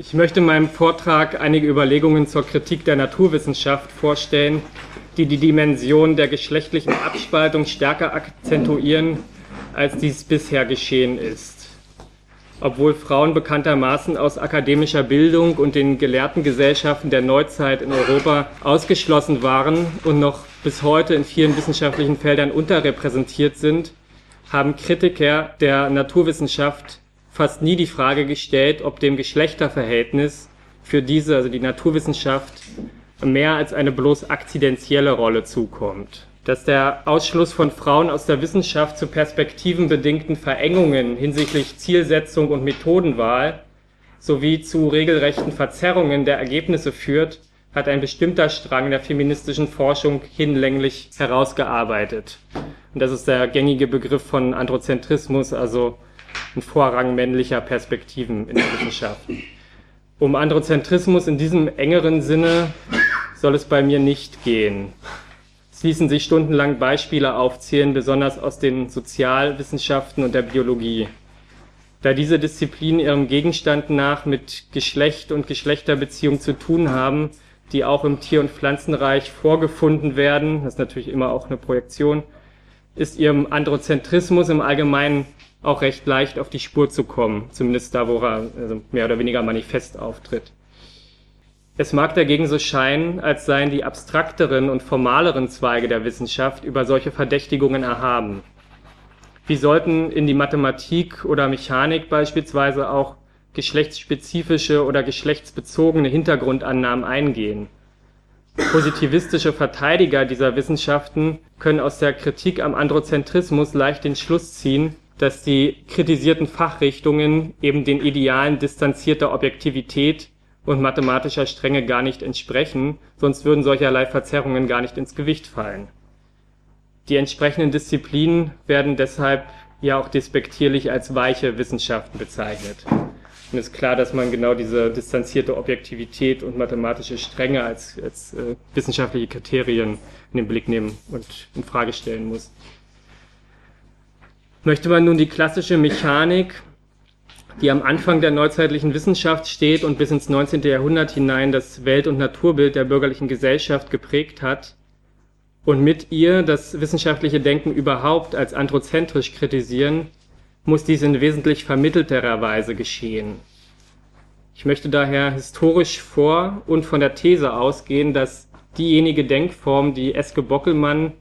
Ich möchte in meinem Vortrag einige Überlegungen zur Kritik der Naturwissenschaft vorstellen, die die Dimension der geschlechtlichen Abspaltung stärker akzentuieren, als dies bisher geschehen ist. Obwohl Frauen bekanntermaßen aus akademischer Bildung und den gelehrten Gesellschaften der Neuzeit in Europa ausgeschlossen waren und noch bis heute in vielen wissenschaftlichen Feldern unterrepräsentiert sind, haben Kritiker der Naturwissenschaft fast nie die Frage gestellt, ob dem Geschlechterverhältnis für diese, also die Naturwissenschaft, mehr als eine bloß akzidentielle Rolle zukommt. Dass der Ausschluss von Frauen aus der Wissenschaft zu perspektivenbedingten Verengungen hinsichtlich Zielsetzung und Methodenwahl sowie zu regelrechten Verzerrungen der Ergebnisse führt, hat ein bestimmter Strang der feministischen Forschung hinlänglich herausgearbeitet. Und das ist der gängige Begriff von Androzentrismus, also ein Vorrang männlicher Perspektiven in der Wissenschaft. Um Androzentrismus in diesem engeren Sinne soll es bei mir nicht gehen. Es ließen sich stundenlang Beispiele aufzählen, besonders aus den Sozialwissenschaften und der Biologie. Da diese Disziplinen ihrem Gegenstand nach mit Geschlecht und Geschlechterbeziehung zu tun haben, die auch im Tier- und Pflanzenreich vorgefunden werden, das ist natürlich immer auch eine Projektion, ist ihrem Androzentrismus im Allgemeinen auch recht leicht auf die Spur zu kommen, zumindest da, wo er also mehr oder weniger manifest auftritt. Es mag dagegen so scheinen, als seien die abstrakteren und formaleren Zweige der Wissenschaft über solche Verdächtigungen erhaben. Wie sollten in die Mathematik oder Mechanik beispielsweise auch geschlechtsspezifische oder geschlechtsbezogene Hintergrundannahmen eingehen? Positivistische Verteidiger dieser Wissenschaften können aus der Kritik am Androzentrismus leicht den Schluss ziehen, dass die kritisierten Fachrichtungen eben den Idealen distanzierter Objektivität und mathematischer Strenge gar nicht entsprechen, sonst würden solcherlei Verzerrungen gar nicht ins Gewicht fallen. Die entsprechenden Disziplinen werden deshalb ja auch despektierlich als weiche Wissenschaften bezeichnet. Und es ist klar, dass man genau diese distanzierte Objektivität und mathematische Strenge als, als äh, wissenschaftliche Kriterien in den Blick nehmen und in Frage stellen muss. Möchte man nun die klassische Mechanik, die am Anfang der neuzeitlichen Wissenschaft steht und bis ins 19. Jahrhundert hinein das Welt- und Naturbild der bürgerlichen Gesellschaft geprägt hat, und mit ihr das wissenschaftliche Denken überhaupt als androzentrisch kritisieren, muss dies in wesentlich vermittelterer Weise geschehen. Ich möchte daher historisch vor und von der These ausgehen, dass diejenige Denkform, die Eske Bockelmann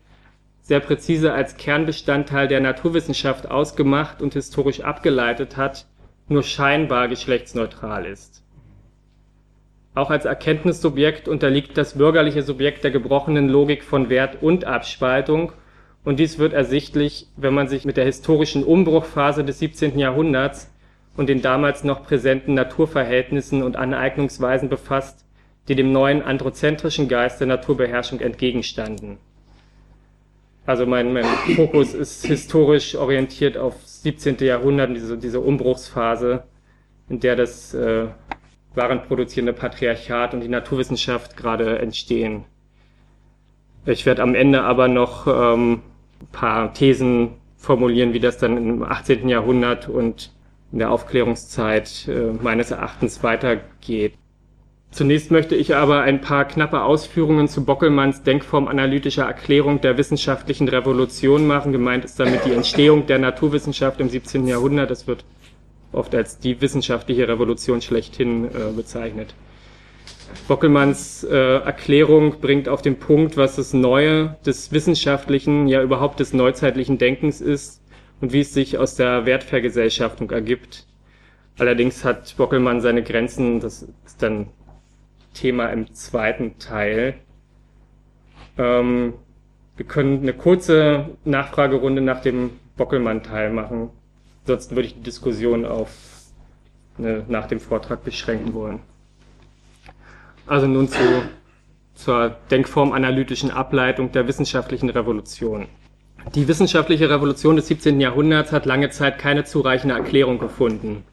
sehr präzise als Kernbestandteil der Naturwissenschaft ausgemacht und historisch abgeleitet hat, nur scheinbar geschlechtsneutral ist. Auch als Erkenntnissubjekt unterliegt das bürgerliche Subjekt der gebrochenen Logik von Wert und Abspaltung, und dies wird ersichtlich, wenn man sich mit der historischen Umbruchphase des 17. Jahrhunderts und den damals noch präsenten Naturverhältnissen und Aneignungsweisen befasst, die dem neuen androzentrischen Geist der Naturbeherrschung entgegenstanden also mein, mein Fokus ist historisch orientiert auf 17. Jahrhundert, diese, diese Umbruchsphase, in der das äh, warenproduzierende Patriarchat und die Naturwissenschaft gerade entstehen. Ich werde am Ende aber noch ähm, ein paar Thesen formulieren, wie das dann im 18. Jahrhundert und in der Aufklärungszeit äh, meines Erachtens weitergeht. Zunächst möchte ich aber ein paar knappe Ausführungen zu Bockelmanns denkformanalytischer Erklärung der wissenschaftlichen Revolution machen. Gemeint ist damit die Entstehung der Naturwissenschaft im 17. Jahrhundert. Das wird oft als die wissenschaftliche Revolution schlechthin äh, bezeichnet. Bockelmanns äh, Erklärung bringt auf den Punkt, was das Neue des wissenschaftlichen, ja überhaupt des neuzeitlichen Denkens ist und wie es sich aus der Wertvergesellschaftung ergibt. Allerdings hat Bockelmann seine Grenzen, das ist dann Thema im zweiten Teil. Ähm, wir können eine kurze Nachfragerunde nach dem Bockelmann-Teil machen. Ansonsten würde ich die Diskussion auf eine, nach dem Vortrag beschränken wollen. Also nun zu, zur denkformanalytischen Ableitung der wissenschaftlichen Revolution. Die wissenschaftliche Revolution des 17. Jahrhunderts hat lange Zeit keine zureichende Erklärung gefunden.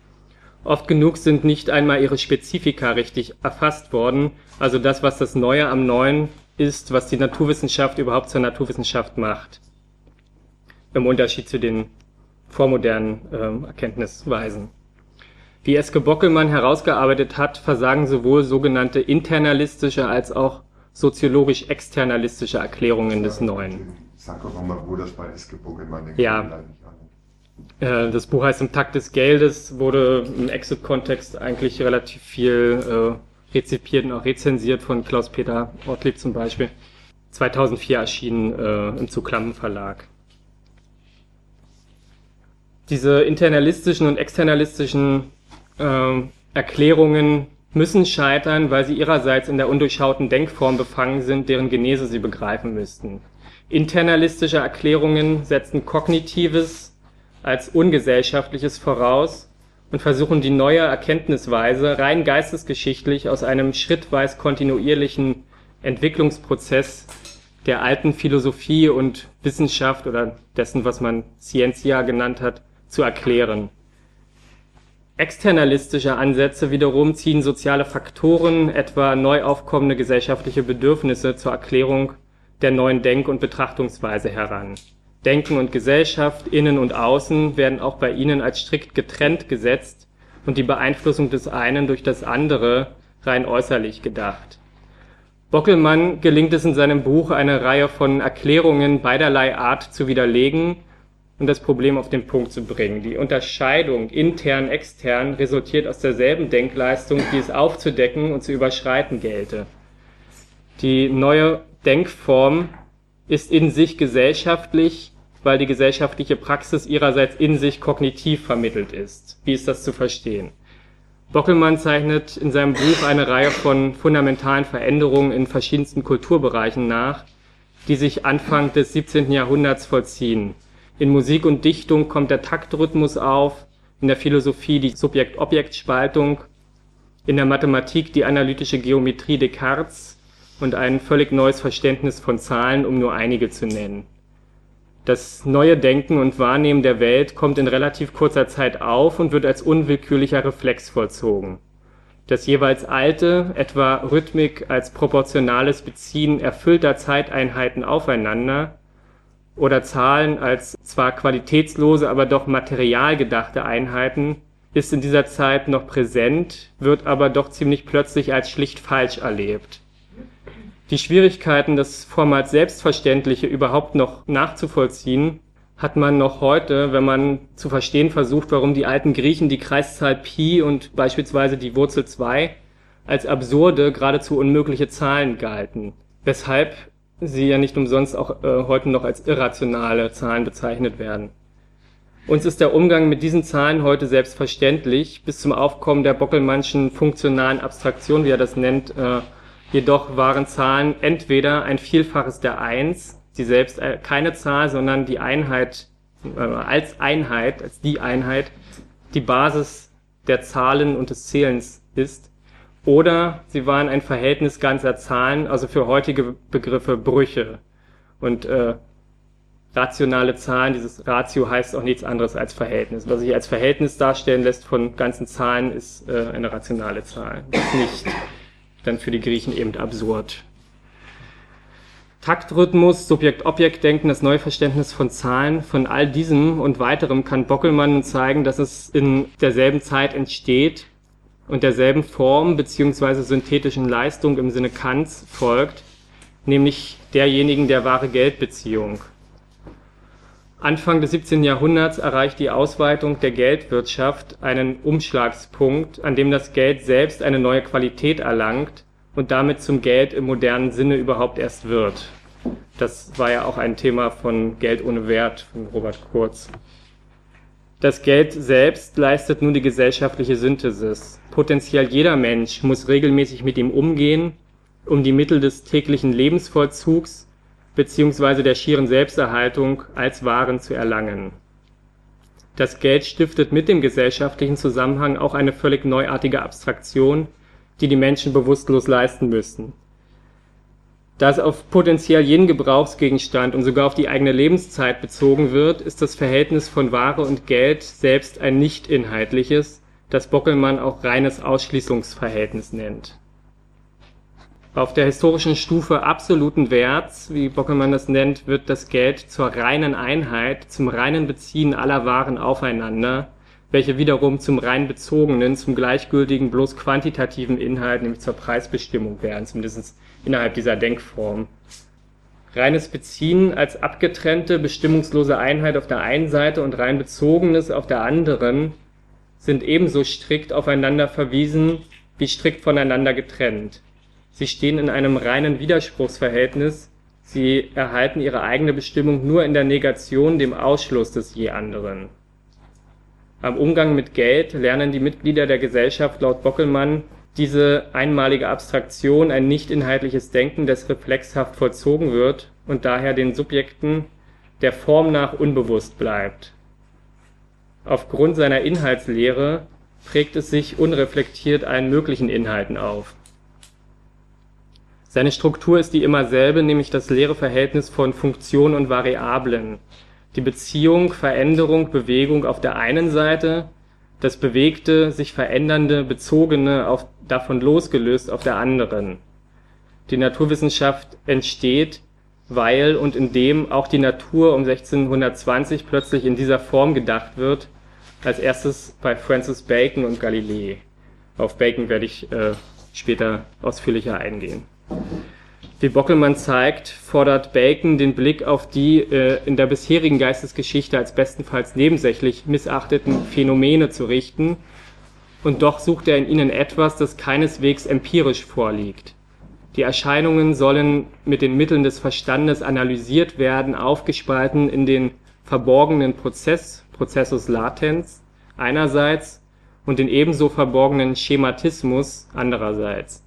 Oft genug sind nicht einmal ihre Spezifika richtig erfasst worden, also das, was das Neue am Neuen ist, was die Naturwissenschaft überhaupt zur Naturwissenschaft macht. Im Unterschied zu den vormodernen äh, Erkenntnisweisen. Wie Eske Bockelmann herausgearbeitet hat, versagen sowohl sogenannte internalistische als auch soziologisch-externalistische Erklärungen des Neuen. Sag doch nochmal, wo das bei Eske Bockelmann Ja. Äh, Das Buch heißt Im Takt des Geldes, wurde im Exit-Kontext eigentlich relativ viel äh, rezipiert und auch rezensiert von Klaus-Peter Ortlieb zum Beispiel. 2004 erschienen äh, im Zuglammen Verlag. Diese internalistischen und externalistischen äh, Erklärungen müssen scheitern, weil sie ihrerseits in der undurchschauten Denkform befangen sind, deren Genese sie begreifen müssten. Internalistische Erklärungen setzen Kognitives als Ungesellschaftliches voraus und versuchen die neue Erkenntnisweise rein geistesgeschichtlich aus einem schrittweise kontinuierlichen Entwicklungsprozess der alten Philosophie und Wissenschaft oder dessen, was man Scientia genannt hat, zu erklären. Externalistische Ansätze wiederum ziehen soziale Faktoren, etwa neu aufkommende gesellschaftliche Bedürfnisse zur Erklärung der neuen Denk- und Betrachtungsweise heran. Denken und Gesellschaft, Innen und Außen werden auch bei ihnen als strikt getrennt gesetzt und die Beeinflussung des einen durch das andere rein äußerlich gedacht. Bockelmann gelingt es in seinem Buch, eine Reihe von Erklärungen beiderlei Art zu widerlegen und das Problem auf den Punkt zu bringen. Die Unterscheidung intern-extern resultiert aus derselben Denkleistung, die es aufzudecken und zu überschreiten gelte. Die neue Denkform ist in sich gesellschaftlich, weil die gesellschaftliche Praxis ihrerseits in sich kognitiv vermittelt ist. Wie ist das zu verstehen? Bockelmann zeichnet in seinem Buch eine Reihe von fundamentalen Veränderungen in verschiedensten Kulturbereichen nach, die sich Anfang des 17. Jahrhunderts vollziehen. In Musik und Dichtung kommt der Taktrhythmus auf, in der Philosophie die Subjekt-Objekt-Spaltung, in der Mathematik die analytische Geometrie Descartes und ein völlig neues Verständnis von Zahlen, um nur einige zu nennen. Das neue Denken und Wahrnehmen der Welt kommt in relativ kurzer Zeit auf und wird als unwillkürlicher Reflex vollzogen. Das jeweils alte, etwa Rhythmik als proportionales Beziehen erfüllter Zeiteinheiten aufeinander oder Zahlen als zwar qualitätslose, aber doch material gedachte Einheiten, ist in dieser Zeit noch präsent, wird aber doch ziemlich plötzlich als schlicht falsch erlebt. Die Schwierigkeiten, das vormals Selbstverständliche überhaupt noch nachzuvollziehen, hat man noch heute, wenn man zu verstehen versucht, warum die alten Griechen die Kreiszahl Pi und beispielsweise die Wurzel 2 als absurde, geradezu unmögliche Zahlen galten, weshalb sie ja nicht umsonst auch äh, heute noch als irrationale Zahlen bezeichnet werden. Uns ist der Umgang mit diesen Zahlen heute selbstverständlich, bis zum Aufkommen der Bockelmannschen funktionalen Abstraktion, wie er das nennt, äh, Jedoch waren Zahlen entweder ein Vielfaches der Eins, die selbst äh, keine Zahl, sondern die Einheit äh, als Einheit, als die Einheit, die Basis der Zahlen und des Zählens ist. Oder sie waren ein Verhältnis ganzer Zahlen, also für heutige Begriffe Brüche. Und äh, rationale Zahlen, dieses Ratio heißt auch nichts anderes als Verhältnis. Was sich als Verhältnis darstellen lässt von ganzen Zahlen, ist äh, eine rationale Zahl. Das ist nicht dann für die Griechen eben absurd. Taktrhythmus, Subjekt-Objekt-Denken, das neue Verständnis von Zahlen, von all diesem und weiterem kann Bockelmann zeigen, dass es in derselben Zeit entsteht und derselben Form beziehungsweise synthetischen Leistung im Sinne Kants folgt, nämlich derjenigen der wahre Geldbeziehung. Anfang des 17. Jahrhunderts erreicht die Ausweitung der Geldwirtschaft einen Umschlagspunkt, an dem das Geld selbst eine neue Qualität erlangt und damit zum Geld im modernen Sinne überhaupt erst wird. Das war ja auch ein Thema von Geld ohne Wert von Robert Kurz. Das Geld selbst leistet nun die gesellschaftliche Synthesis. Potenziell jeder Mensch muss regelmäßig mit ihm umgehen, um die Mittel des täglichen Lebensvollzugs beziehungsweise der schieren Selbsterhaltung als Waren zu erlangen. Das Geld stiftet mit dem gesellschaftlichen Zusammenhang auch eine völlig neuartige Abstraktion, die die Menschen bewusstlos leisten müssten. Da es auf potenziell jeden Gebrauchsgegenstand und sogar auf die eigene Lebenszeit bezogen wird, ist das Verhältnis von Ware und Geld selbst ein nicht inhaltliches, das Bockelmann auch reines Ausschließungsverhältnis nennt auf der historischen Stufe absoluten Werts, wie Bockelmann das nennt, wird das Geld zur reinen Einheit, zum reinen Beziehen aller Waren aufeinander, welche wiederum zum rein bezogenen, zum gleichgültigen, bloß quantitativen Inhalt, nämlich zur Preisbestimmung werden, zumindest innerhalb dieser Denkform. Reines Beziehen als abgetrennte, bestimmungslose Einheit auf der einen Seite und rein bezogenes auf der anderen sind ebenso strikt aufeinander verwiesen wie strikt voneinander getrennt. Sie stehen in einem reinen Widerspruchsverhältnis, sie erhalten ihre eigene Bestimmung nur in der Negation, dem Ausschluss des je anderen. Am Umgang mit Geld lernen die Mitglieder der Gesellschaft laut Bockelmann diese einmalige Abstraktion ein nicht-inhaltliches Denken, das reflexhaft vollzogen wird und daher den Subjekten der Form nach unbewusst bleibt. Aufgrund seiner Inhaltslehre prägt es sich unreflektiert allen möglichen Inhalten auf. Seine Struktur ist die immer selbe, nämlich das leere Verhältnis von Funktion und Variablen. Die Beziehung, Veränderung, Bewegung auf der einen Seite das bewegte, sich verändernde, bezogene, davon losgelöst auf der anderen. Die Naturwissenschaft entsteht, weil und indem auch die Natur um 1620 plötzlich in dieser Form gedacht wird, als erstes bei Francis Bacon und Galilei. Auf Bacon werde ich äh, später ausführlicher eingehen. Wie Bockelmann zeigt, fordert Bacon den Blick auf die äh, in der bisherigen Geistesgeschichte als bestenfalls nebensächlich missachteten Phänomene zu richten, und doch sucht er in ihnen etwas, das keineswegs empirisch vorliegt. Die Erscheinungen sollen mit den Mitteln des Verstandes analysiert werden, aufgespalten in den verborgenen Prozess, Prozessus latens einerseits und den ebenso verborgenen Schematismus andererseits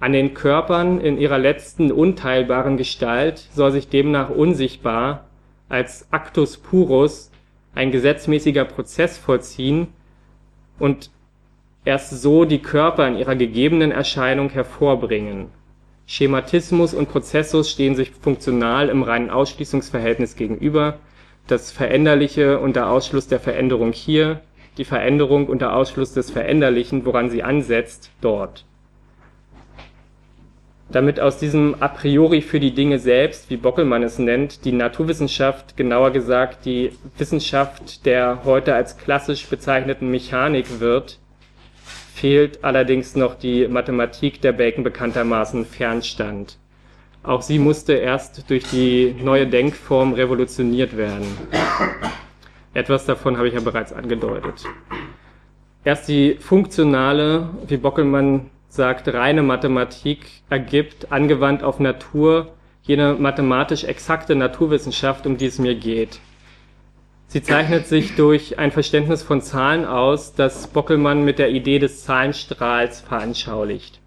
an den Körpern in ihrer letzten unteilbaren Gestalt soll sich demnach unsichtbar als actus purus ein gesetzmäßiger Prozess vollziehen und erst so die Körper in ihrer gegebenen Erscheinung hervorbringen. Schematismus und Prozessus stehen sich funktional im reinen Ausschließungsverhältnis gegenüber, das Veränderliche unter Ausschluss der Veränderung hier, die Veränderung unter Ausschluss des Veränderlichen, woran sie ansetzt, dort damit aus diesem a priori für die Dinge selbst, wie Bockelmann es nennt, die Naturwissenschaft, genauer gesagt die Wissenschaft der heute als klassisch bezeichneten Mechanik wird, fehlt allerdings noch die Mathematik, der Bacon bekanntermaßen fernstand. Auch sie musste erst durch die neue Denkform revolutioniert werden. Etwas davon habe ich ja bereits angedeutet. Erst die funktionale, wie Bockelmann sagt, reine Mathematik ergibt, angewandt auf Natur, jene mathematisch exakte Naturwissenschaft, um die es mir geht. Sie zeichnet sich durch ein Verständnis von Zahlen aus, das Bockelmann mit der Idee des Zahlenstrahls veranschaulicht.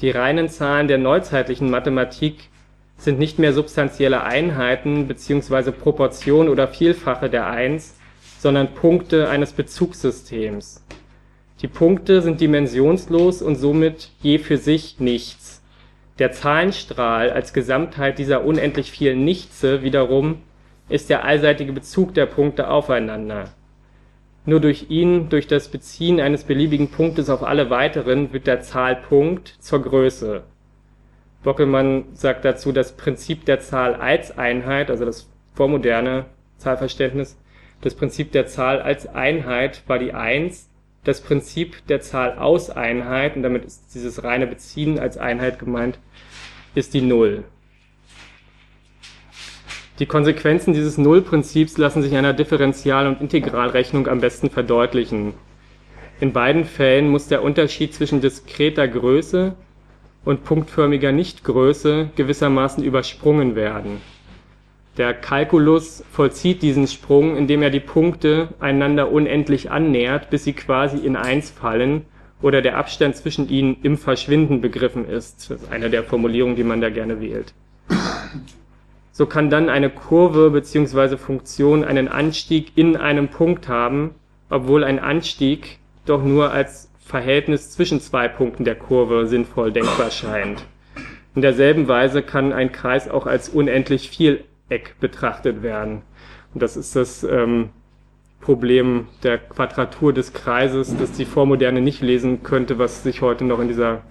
Die reinen Zahlen der neuzeitlichen Mathematik sind nicht mehr substanzielle Einheiten bzw. Proportionen oder Vielfache der Eins, sondern Punkte eines Bezugssystems die Punkte sind dimensionslos und somit je für sich nichts. Der Zahlenstrahl als Gesamtheit dieser unendlich vielen Nichtse wiederum ist der allseitige Bezug der Punkte aufeinander. Nur durch ihn, durch das Beziehen eines beliebigen Punktes auf alle weiteren, wird der Zahlpunkt zur Größe. Bockelmann sagt dazu, das Prinzip der Zahl als Einheit, also das vormoderne Zahlverständnis, das Prinzip der Zahl als Einheit war die Eins, das Prinzip der Zahl aus Einheit, und damit ist dieses reine Beziehen als Einheit gemeint, ist die Null. Die Konsequenzen dieses Nullprinzips lassen sich in einer Differential- und Integralrechnung am besten verdeutlichen. In beiden Fällen muss der Unterschied zwischen diskreter Größe und punktförmiger Nichtgröße gewissermaßen übersprungen werden der Kalkulus vollzieht diesen Sprung, indem er die Punkte einander unendlich annähert, bis sie quasi in eins fallen oder der Abstand zwischen ihnen im Verschwinden begriffen ist. Das ist eine der Formulierungen, die man da gerne wählt. So kann dann eine Kurve bzw. Funktion einen Anstieg in einem Punkt haben, obwohl ein Anstieg doch nur als Verhältnis zwischen zwei Punkten der Kurve sinnvoll denkbar scheint. In derselben Weise kann ein Kreis auch als unendlich viel Eck betrachtet werden. Und das ist das ähm, Problem der Quadratur des Kreises, das die Vormoderne nicht lesen könnte, was sich heute noch in dieser,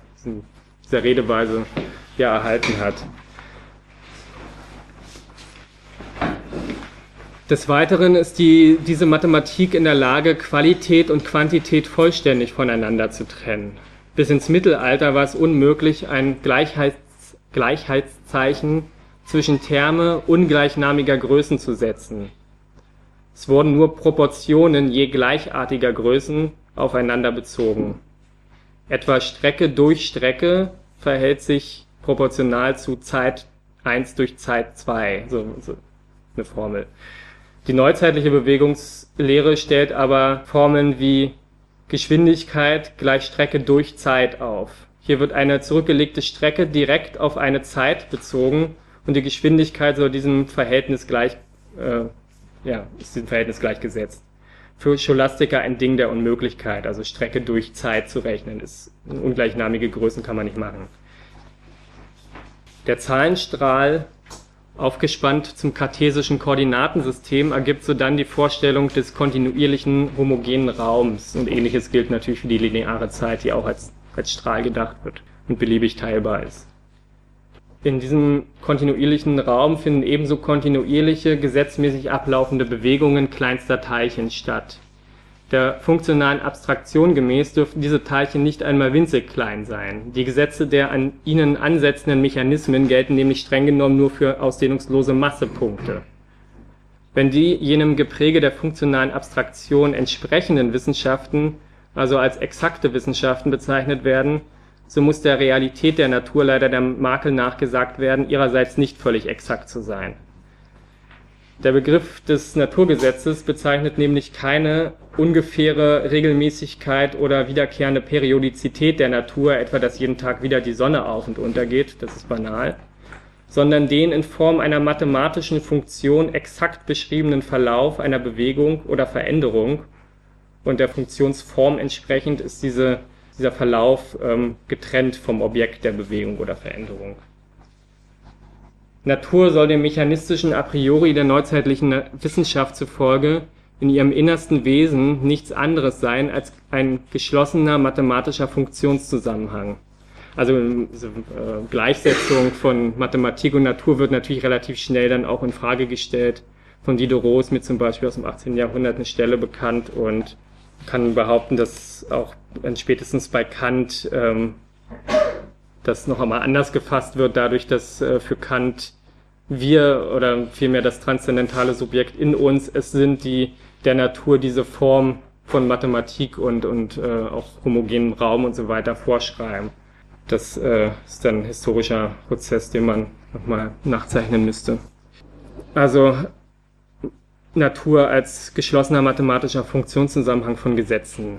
dieser Redeweise ja erhalten hat. Des Weiteren ist die, diese Mathematik in der Lage, Qualität und Quantität vollständig voneinander zu trennen. Bis ins Mittelalter war es unmöglich, ein Gleichheits, Gleichheitszeichen zwischen Terme ungleichnamiger Größen zu setzen. Es wurden nur Proportionen je gleichartiger Größen aufeinander bezogen. Etwa Strecke durch Strecke verhält sich proportional zu Zeit 1 durch Zeit 2, so, so eine Formel. Die neuzeitliche Bewegungslehre stellt aber Formeln wie Geschwindigkeit gleich Strecke durch Zeit auf. Hier wird eine zurückgelegte Strecke direkt auf eine Zeit bezogen und die Geschwindigkeit soll diesem Verhältnis gleich, äh, ja, ist diesem Verhältnis gleichgesetzt. Für Scholastiker ein Ding der Unmöglichkeit, also Strecke durch Zeit zu rechnen, ist ungleichnamige Größen kann man nicht machen. Der Zahlenstrahl Aufgespannt zum kartesischen Koordinatensystem ergibt so dann die Vorstellung des kontinuierlichen homogenen Raums. Und ähnliches gilt natürlich für die lineare Zeit, die auch als, als Strahl gedacht wird und beliebig teilbar ist. In diesem kontinuierlichen Raum finden ebenso kontinuierliche, gesetzmäßig ablaufende Bewegungen kleinster Teilchen statt. Der funktionalen Abstraktion gemäß dürften diese Teilchen nicht einmal winzig klein sein. Die Gesetze der an ihnen ansetzenden Mechanismen gelten nämlich streng genommen nur für ausdehnungslose Massepunkte. Wenn die jenem Gepräge der funktionalen Abstraktion entsprechenden Wissenschaften also als exakte Wissenschaften bezeichnet werden, so muss der Realität der Natur leider der Makel nachgesagt werden, ihrerseits nicht völlig exakt zu sein. Der Begriff des Naturgesetzes bezeichnet nämlich keine ungefähre Regelmäßigkeit oder wiederkehrende Periodizität der Natur, etwa dass jeden Tag wieder die Sonne auf und untergeht, das ist banal, sondern den in Form einer mathematischen Funktion exakt beschriebenen Verlauf einer Bewegung oder Veränderung. Und der Funktionsform entsprechend ist diese, dieser Verlauf ähm, getrennt vom Objekt der Bewegung oder Veränderung. Natur soll dem mechanistischen A priori der neuzeitlichen Wissenschaft zufolge in ihrem innersten Wesen nichts anderes sein als ein geschlossener mathematischer Funktionszusammenhang. Also äh, Gleichsetzung von Mathematik und Natur wird natürlich relativ schnell dann auch in Frage gestellt. Von Diderot ist mir zum Beispiel aus dem 18. Jahrhundert eine Stelle bekannt und kann behaupten, dass auch spätestens bei Kant ähm, das noch einmal anders gefasst wird, dadurch, dass äh, für Kant wir oder vielmehr das transzendentale Subjekt in uns es sind, die der Natur diese Form von Mathematik und, und äh, auch homogenem Raum und so weiter vorschreiben. Das äh, ist dann ein historischer Prozess, den man nochmal nachzeichnen müsste. Also Natur als geschlossener mathematischer Funktionszusammenhang von Gesetzen.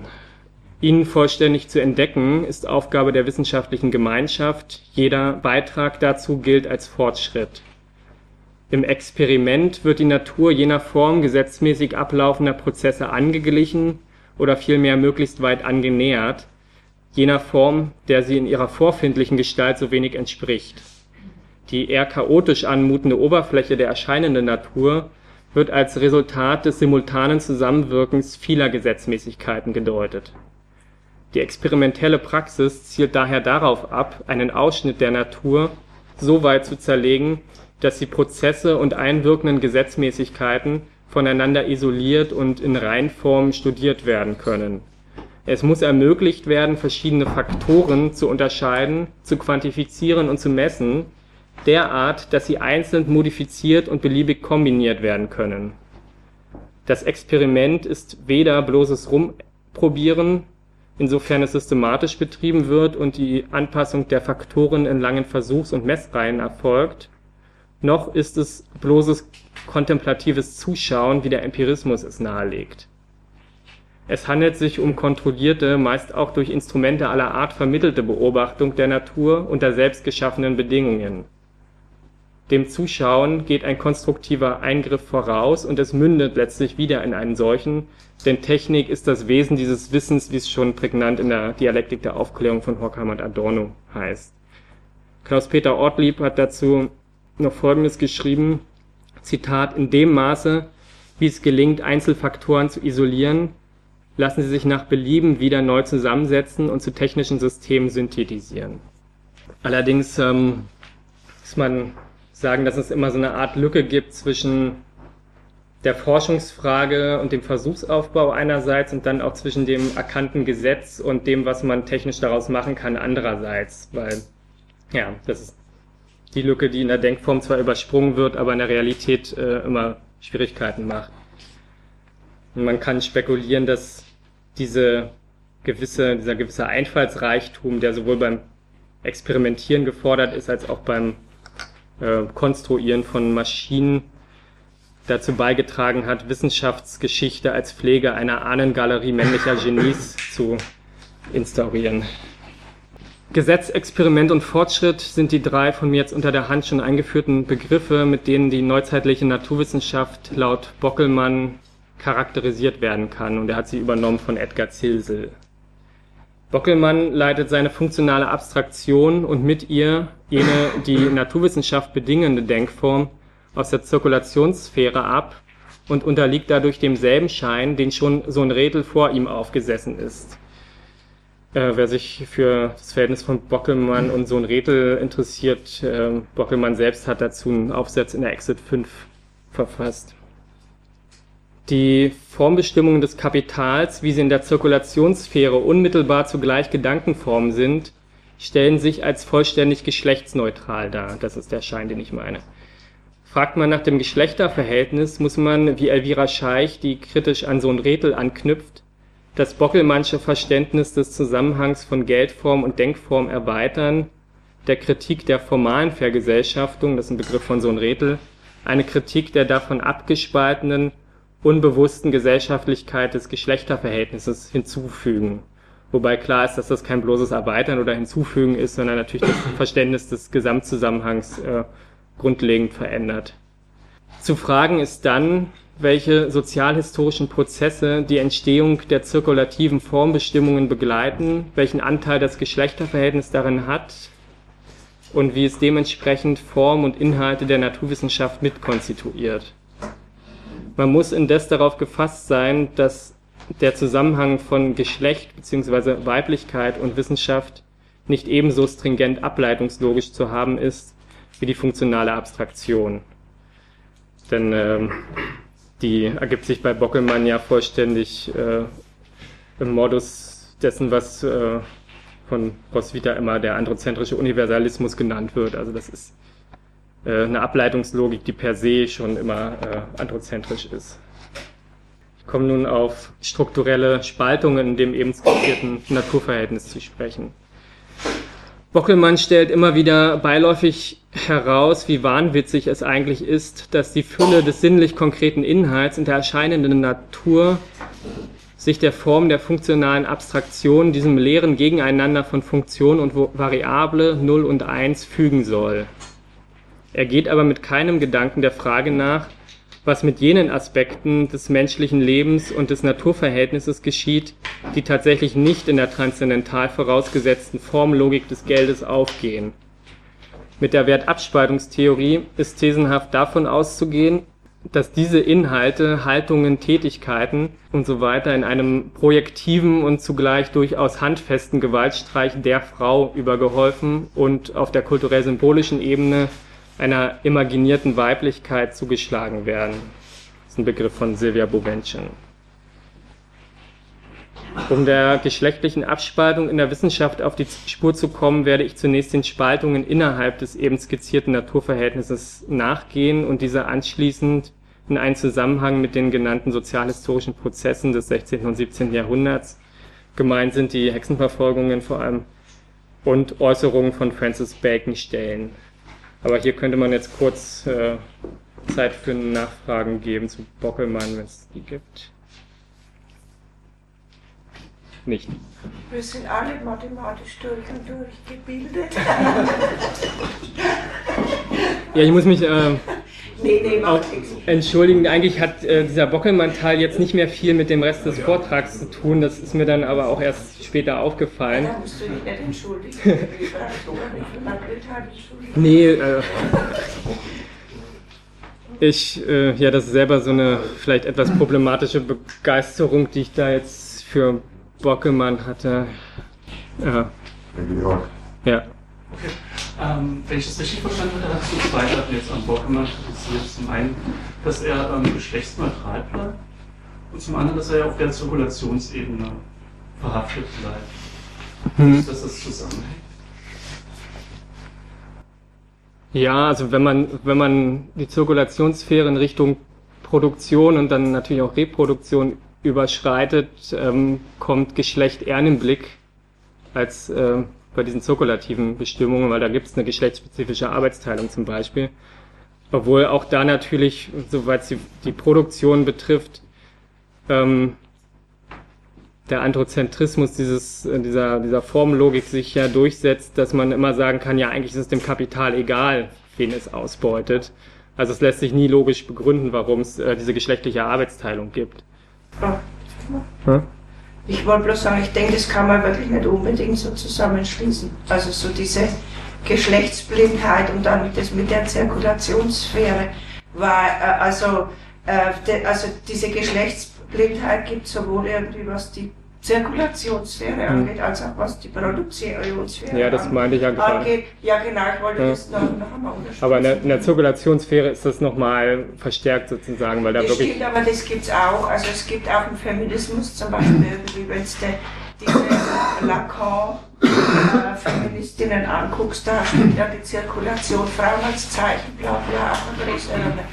Ihn vollständig zu entdecken, ist Aufgabe der wissenschaftlichen Gemeinschaft. Jeder Beitrag dazu gilt als Fortschritt. Im Experiment wird die Natur jener Form gesetzmäßig ablaufender Prozesse angeglichen oder vielmehr möglichst weit angenähert, jener Form, der sie in ihrer vorfindlichen Gestalt so wenig entspricht. Die eher chaotisch anmutende Oberfläche der erscheinenden Natur wird als Resultat des simultanen Zusammenwirkens vieler Gesetzmäßigkeiten gedeutet die experimentelle Praxis zielt daher darauf ab, einen Ausschnitt der Natur so weit zu zerlegen, dass die Prozesse und einwirkenden Gesetzmäßigkeiten voneinander isoliert und in Reinform studiert werden können. Es muss ermöglicht werden, verschiedene Faktoren zu unterscheiden, zu quantifizieren und zu messen, derart, dass sie einzeln modifiziert und beliebig kombiniert werden können. Das Experiment ist weder bloßes Rumprobieren insofern es systematisch betrieben wird und die Anpassung der Faktoren in langen Versuchs und Messreihen erfolgt, noch ist es bloßes kontemplatives Zuschauen, wie der Empirismus es nahelegt. Es handelt sich um kontrollierte, meist auch durch Instrumente aller Art vermittelte Beobachtung der Natur unter selbst geschaffenen Bedingungen dem Zuschauen geht ein konstruktiver Eingriff voraus und es mündet letztlich wieder in einen solchen, denn Technik ist das Wesen dieses Wissens, wie es schon prägnant in der Dialektik der Aufklärung von Horkheimer und Adorno heißt. Klaus-Peter Ortlieb hat dazu noch Folgendes geschrieben, Zitat, in dem Maße, wie es gelingt, Einzelfaktoren zu isolieren, lassen sie sich nach Belieben wieder neu zusammensetzen und zu technischen Systemen synthetisieren. Allerdings ähm, ist man sagen, dass es immer so eine Art Lücke gibt zwischen der Forschungsfrage und dem Versuchsaufbau einerseits und dann auch zwischen dem erkannten Gesetz und dem, was man technisch daraus machen kann, andererseits. Weil, ja, das ist die Lücke, die in der Denkform zwar übersprungen wird, aber in der Realität äh, immer Schwierigkeiten macht. Und man kann spekulieren, dass diese gewisse, dieser gewisse Einfallsreichtum, der sowohl beim Experimentieren gefordert ist, als auch beim äh, Konstruieren von Maschinen dazu beigetragen hat, Wissenschaftsgeschichte als Pflege einer Ahnengalerie männlicher Genies zu instaurieren. Gesetz, Experiment und Fortschritt sind die drei von mir jetzt unter der Hand schon eingeführten Begriffe, mit denen die neuzeitliche Naturwissenschaft laut Bockelmann charakterisiert werden kann. Und er hat sie übernommen von Edgar Zilsel. Bockelmann leitet seine funktionale Abstraktion und mit ihr jene die Naturwissenschaft bedingende Denkform aus der Zirkulationssphäre ab und unterliegt dadurch demselben Schein, den schon so ein Redel vor ihm aufgesessen ist. Äh, wer sich für das Verhältnis von Bockelmann und so ein Redel interessiert, äh, Bockelmann selbst hat dazu einen Aufsatz in der Exit 5 verfasst. Die Formbestimmungen des Kapitals, wie sie in der Zirkulationssphäre unmittelbar zugleich Gedankenformen sind, stellen sich als vollständig geschlechtsneutral dar. Das ist der Schein, den ich meine. Fragt man nach dem Geschlechterverhältnis, muss man, wie Elvira Scheich, die kritisch an so ein Rätel anknüpft, das Bockelmannsche Verständnis des Zusammenhangs von Geldform und Denkform erweitern, der Kritik der formalen Vergesellschaftung, das ist ein Begriff von so ein Rätel, eine Kritik der davon abgespaltenen, unbewussten Gesellschaftlichkeit des Geschlechterverhältnisses hinzufügen. Wobei klar ist, dass das kein bloßes Erweitern oder Hinzufügen ist, sondern natürlich das Verständnis des Gesamtzusammenhangs äh, grundlegend verändert. Zu fragen ist dann, welche sozialhistorischen Prozesse die Entstehung der zirkulativen Formbestimmungen begleiten, welchen Anteil das Geschlechterverhältnis darin hat und wie es dementsprechend Form und Inhalte der Naturwissenschaft mitkonstituiert. Man muss indes darauf gefasst sein, dass der Zusammenhang von Geschlecht bzw. Weiblichkeit und Wissenschaft nicht ebenso stringent ableitungslogisch zu haben ist wie die funktionale Abstraktion. Denn ähm, die ergibt sich bei Bockelmann ja vollständig äh, im Modus dessen, was äh, von Roswitha immer der androzentrische Universalismus genannt wird. Also das ist äh, eine Ableitungslogik, die per se schon immer äh, androzentrisch ist. Ich komme nun auf strukturelle Spaltungen in dem eben skizzierten Naturverhältnis zu sprechen. Bockelmann stellt immer wieder beiläufig heraus, wie wahnwitzig es eigentlich ist, dass die Fülle des sinnlich konkreten Inhalts in der erscheinenden Natur sich der Form der funktionalen Abstraktion, diesem leeren Gegeneinander von Funktion und Variable 0 und 1 fügen soll. Er geht aber mit keinem Gedanken der Frage nach, was mit jenen Aspekten des menschlichen Lebens und des Naturverhältnisses geschieht, die tatsächlich nicht in der transzendental vorausgesetzten Formlogik des Geldes aufgehen. Mit der Wertabspaltungstheorie ist thesenhaft davon auszugehen, dass diese Inhalte, Haltungen, Tätigkeiten und so weiter in einem projektiven und zugleich durchaus handfesten Gewaltstreich der Frau übergeholfen und auf der kulturell-symbolischen Ebene einer imaginierten Weiblichkeit zugeschlagen werden. Das ist ein Begriff von Silvia Bovenchen. Um der geschlechtlichen Abspaltung in der Wissenschaft auf die Spur zu kommen, werde ich zunächst den Spaltungen innerhalb des eben skizzierten Naturverhältnisses nachgehen und diese anschließend in einen Zusammenhang mit den genannten sozialhistorischen Prozessen des 16. und 17. Jahrhunderts, gemeint sind die Hexenverfolgungen vor allem, und Äußerungen von Francis Bacon stellen. Aber hier könnte man jetzt kurz äh, Zeit für Nachfragen geben zu Bockelmann, wenn es die gibt. Nicht. Wir sind alle mathematisch durch und durch gebildet. ja, ich muss mich äh, nee, nee, auch entschuldigen. Eigentlich hat äh, dieser Bockelmann-Teil jetzt nicht mehr viel mit dem Rest des Vortrags zu tun. Das ist mir dann aber auch erst später aufgefallen. Da musst du dich nicht entschuldigen. nee, äh, ich, äh, ja, das ist selber so eine vielleicht etwas problematische Begeisterung, die ich da jetzt für Bockelmann hatte. Ja. Ja. Ähm, wenn ich das richtig verstanden habe, hast du zwei Sachen jetzt an Bord gemacht. Zum einen, dass er ähm, geschlechtsneutral bleibt und zum anderen, dass er auf der Zirkulationsebene verhaftet bleibt. Hm. Ist das das zusammenhängt? Ja, also wenn man, wenn man die Zirkulationssphäre in Richtung Produktion und dann natürlich auch Reproduktion überschreitet, ähm, kommt Geschlecht eher in den Blick als äh, bei diesen zirkulativen Bestimmungen, weil da gibt es eine geschlechtsspezifische Arbeitsteilung zum Beispiel. Obwohl auch da natürlich, soweit sie die Produktion betrifft, ähm, der Androzentrismus dieses, äh, dieser, dieser Formlogik sich ja durchsetzt, dass man immer sagen kann, ja, eigentlich ist es dem Kapital egal, wen es ausbeutet. Also es lässt sich nie logisch begründen, warum es äh, diese geschlechtliche Arbeitsteilung gibt. Hm? Ich wollte bloß sagen, ich denke, das kann man wirklich nicht unbedingt so zusammenschließen. Also so diese Geschlechtsblindheit und dann das mit der Zirkulationssphäre war, äh, also, äh, also diese Geschlechtsblindheit gibt sowohl irgendwie was die Zirkulationssphäre hm. angeht, als auch was die Produktionssphäre Ja, das meinte ich ja gerade. Angeht. Ja, genau, ich wollte ja. das noch, noch einmal unterstützen. Aber in der, in der Zirkulationssphäre ist das nochmal verstärkt sozusagen, weil da das wirklich... Stimmt, aber das gibt es auch. Also es gibt auch im Feminismus zum Beispiel, irgendwie, wenn es diese Lacan-Feministinnen äh, anguckst, da spielt ja die Zirkulation Frauen als Zeichen, bla bla, auch eine größere Rolle.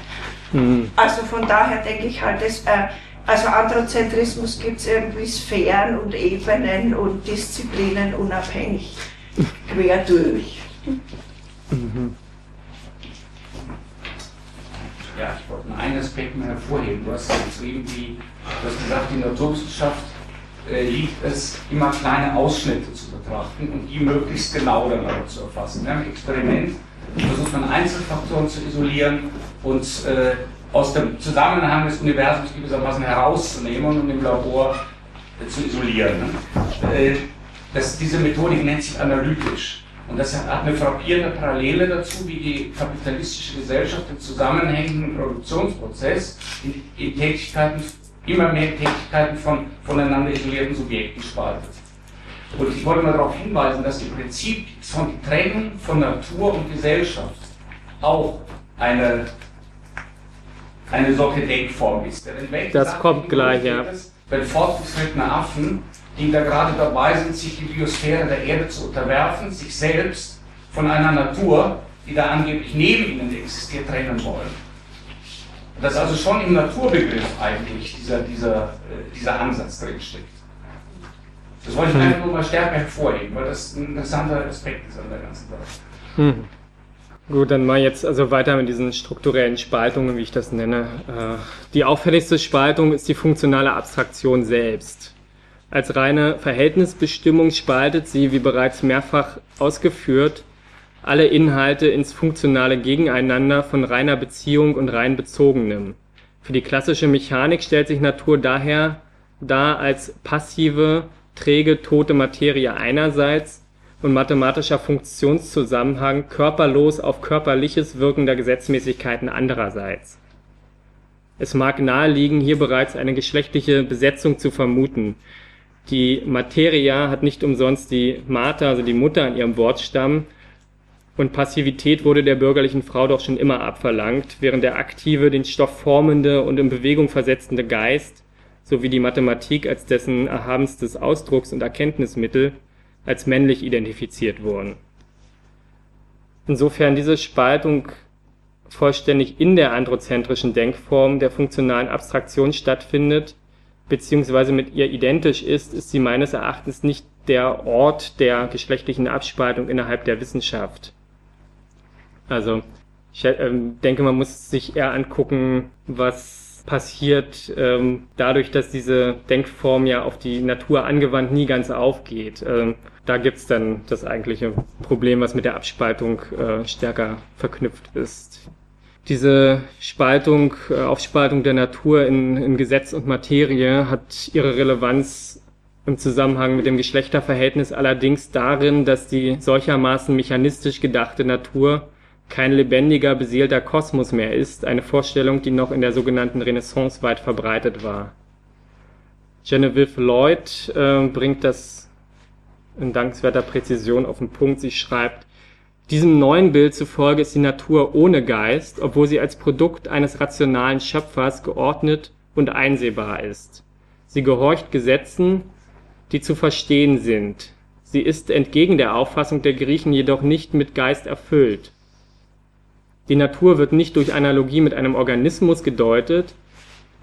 Mhm. Also von daher denke ich halt, das... Äh, also Androzentrismus gibt es irgendwie Sphären und Ebenen und Disziplinen unabhängig, quer durch. Mhm. Ja, ich wollte einen Aspekt mal hervorheben. Du hast geschrieben, wie, du hast gesagt, in der Naturwissenschaft äh, liegt es, immer kleine Ausschnitte zu betrachten und die möglichst genau dann auch zu erfassen. Haben ein Experiment, versucht man Einzelfaktoren zu isolieren und äh, aus dem Zusammenhang des Universums gewissermaßen herauszunehmen und im Labor zu isolieren. Äh, das, diese Methodik nennt sich analytisch. Und das hat eine frappierende Parallele dazu, wie die kapitalistische Gesellschaft den zusammenhängenden Produktionsprozess in, in Tätigkeiten, immer mehr Tätigkeiten von voneinander isolierten Subjekten spaltet. Und ich wollte mal darauf hinweisen, dass im Prinzip von Trennung von Natur und Gesellschaft auch eine eine solche Denkform ist. das kommt gleich, ja. Wenn fortgeschrittene Affen, die da gerade dabei sind, sich die Biosphäre der Erde zu unterwerfen, sich selbst von einer Natur, die da angeblich neben ihnen existiert, trennen wollen. Dass also schon im Naturbegriff eigentlich dieser, dieser, äh, dieser Ansatz drinsteckt. Das wollte ich hm. einfach nur mal stärker hervorheben, weil das ein interessanter Aspekt ist an der ganzen Sache. Hm. Gut, dann mal jetzt also weiter mit diesen strukturellen Spaltungen, wie ich das nenne. Äh, die auffälligste Spaltung ist die funktionale Abstraktion selbst. Als reine Verhältnisbestimmung spaltet sie, wie bereits mehrfach ausgeführt, alle Inhalte ins funktionale Gegeneinander von reiner Beziehung und rein bezogenem. Für die klassische Mechanik stellt sich Natur daher dar als passive, träge, tote Materie einerseits und mathematischer Funktionszusammenhang körperlos auf körperliches Wirken der Gesetzmäßigkeiten andererseits. Es mag naheliegen, hier bereits eine geschlechtliche Besetzung zu vermuten. Die Materia hat nicht umsonst die Mater, also die Mutter, an ihrem Wortstamm, und Passivität wurde der bürgerlichen Frau doch schon immer abverlangt, während der aktive, den Stoff formende und in Bewegung versetzende Geist sowie die Mathematik als dessen erhabenstes Ausdrucks- und Erkenntnismittel als männlich identifiziert wurden. Insofern diese Spaltung vollständig in der androzentrischen Denkform der funktionalen Abstraktion stattfindet, beziehungsweise mit ihr identisch ist, ist sie meines Erachtens nicht der Ort der geschlechtlichen Abspaltung innerhalb der Wissenschaft. Also ich äh, denke, man muss sich eher angucken, was passiert ähm, dadurch, dass diese Denkform ja auf die Natur angewandt nie ganz aufgeht. Ähm, da gibt's dann das eigentliche Problem, was mit der Abspaltung äh, stärker verknüpft ist. Diese Spaltung, äh, Aufspaltung der Natur in, in Gesetz und Materie hat ihre Relevanz im Zusammenhang mit dem Geschlechterverhältnis allerdings darin, dass die solchermaßen mechanistisch gedachte Natur kein lebendiger, beseelter Kosmos mehr ist, eine Vorstellung, die noch in der sogenannten Renaissance weit verbreitet war. Genevieve Lloyd äh, bringt das in dankenswerter Präzision auf den Punkt. Sie schreibt, Diesem neuen Bild zufolge ist die Natur ohne Geist, obwohl sie als Produkt eines rationalen Schöpfers geordnet und einsehbar ist. Sie gehorcht Gesetzen, die zu verstehen sind. Sie ist entgegen der Auffassung der Griechen jedoch nicht mit Geist erfüllt. Die Natur wird nicht durch Analogie mit einem Organismus gedeutet,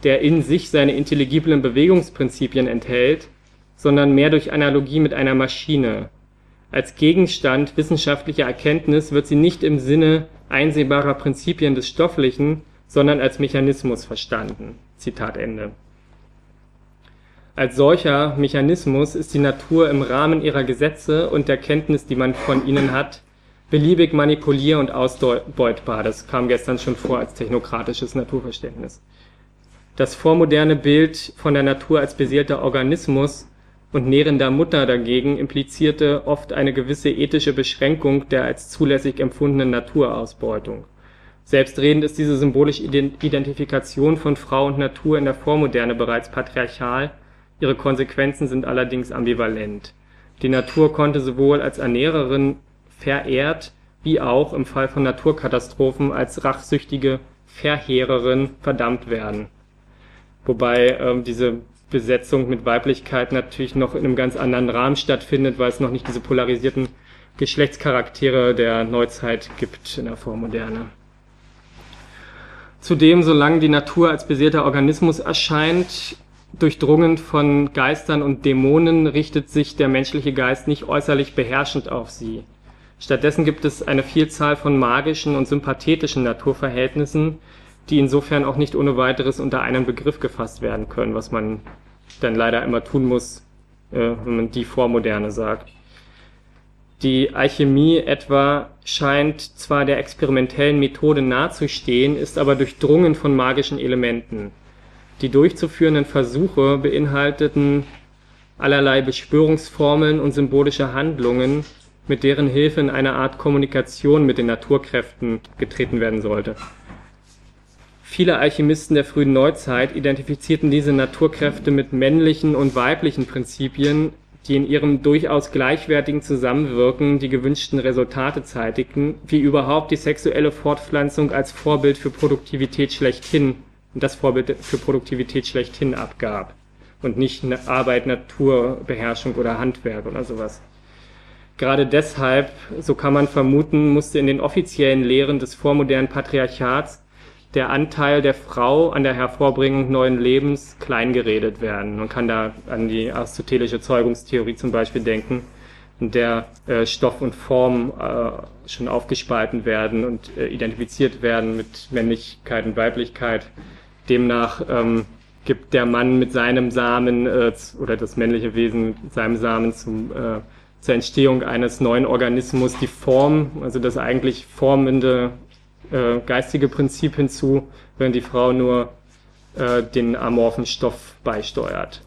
der in sich seine intelligiblen Bewegungsprinzipien enthält, sondern mehr durch Analogie mit einer Maschine. Als Gegenstand wissenschaftlicher Erkenntnis wird sie nicht im Sinne einsehbarer Prinzipien des Stofflichen, sondern als Mechanismus verstanden. Zitat Ende. Als solcher Mechanismus ist die Natur im Rahmen ihrer Gesetze und der Kenntnis, die man von ihnen hat, beliebig manipulier- und ausbeutbar. Das kam gestern schon vor als technokratisches Naturverständnis. Das vormoderne Bild von der Natur als beseelter Organismus und nährender Mutter dagegen implizierte oft eine gewisse ethische Beschränkung der als zulässig empfundenen Naturausbeutung. Selbstredend ist diese symbolische Identifikation von Frau und Natur in der Vormoderne bereits patriarchal, ihre Konsequenzen sind allerdings ambivalent. Die Natur konnte sowohl als Ernährerin verehrt, wie auch im Fall von Naturkatastrophen als rachsüchtige Verheererin verdammt werden Wobei ähm, diese Besetzung mit Weiblichkeit natürlich noch in einem ganz anderen Rahmen stattfindet, weil es noch nicht diese polarisierten Geschlechtscharaktere der Neuzeit gibt in der Vormoderne. Zudem, solange die Natur als beseelter Organismus erscheint, durchdrungen von Geistern und Dämonen, richtet sich der menschliche Geist nicht äußerlich beherrschend auf sie. Stattdessen gibt es eine Vielzahl von magischen und sympathetischen Naturverhältnissen, die insofern auch nicht ohne weiteres unter einen Begriff gefasst werden können, was man dann leider immer tun muss, äh, wenn man die Vormoderne sagt. Die Alchemie etwa scheint zwar der experimentellen Methode nahezustehen, ist aber durchdrungen von magischen Elementen. Die durchzuführenden Versuche beinhalteten allerlei Beschwörungsformeln und symbolische Handlungen, mit deren Hilfe in eine Art Kommunikation mit den Naturkräften getreten werden sollte. Viele Alchemisten der frühen Neuzeit identifizierten diese Naturkräfte mit männlichen und weiblichen Prinzipien, die in ihrem durchaus gleichwertigen Zusammenwirken die gewünschten Resultate zeitigten, wie überhaupt die sexuelle Fortpflanzung als Vorbild für Produktivität schlechthin das Vorbild für Produktivität schlechthin abgab und nicht Arbeit, Natur, Beherrschung oder Handwerk oder sowas. Gerade deshalb, so kann man vermuten, musste in den offiziellen Lehren des vormodernen Patriarchats der Anteil der Frau an der Hervorbringung neuen Lebens kleingeredet werden. Man kann da an die aristotelische Zeugungstheorie zum Beispiel denken, in der äh, Stoff und Form äh, schon aufgespalten werden und äh, identifiziert werden mit Männlichkeit und Weiblichkeit. Demnach ähm, gibt der Mann mit seinem Samen äh, oder das männliche Wesen mit seinem Samen zum, äh, zur Entstehung eines neuen Organismus die Form, also das eigentlich formende äh, geistige Prinzip hinzu, während die Frau nur äh, den amorphen Stoff beisteuert.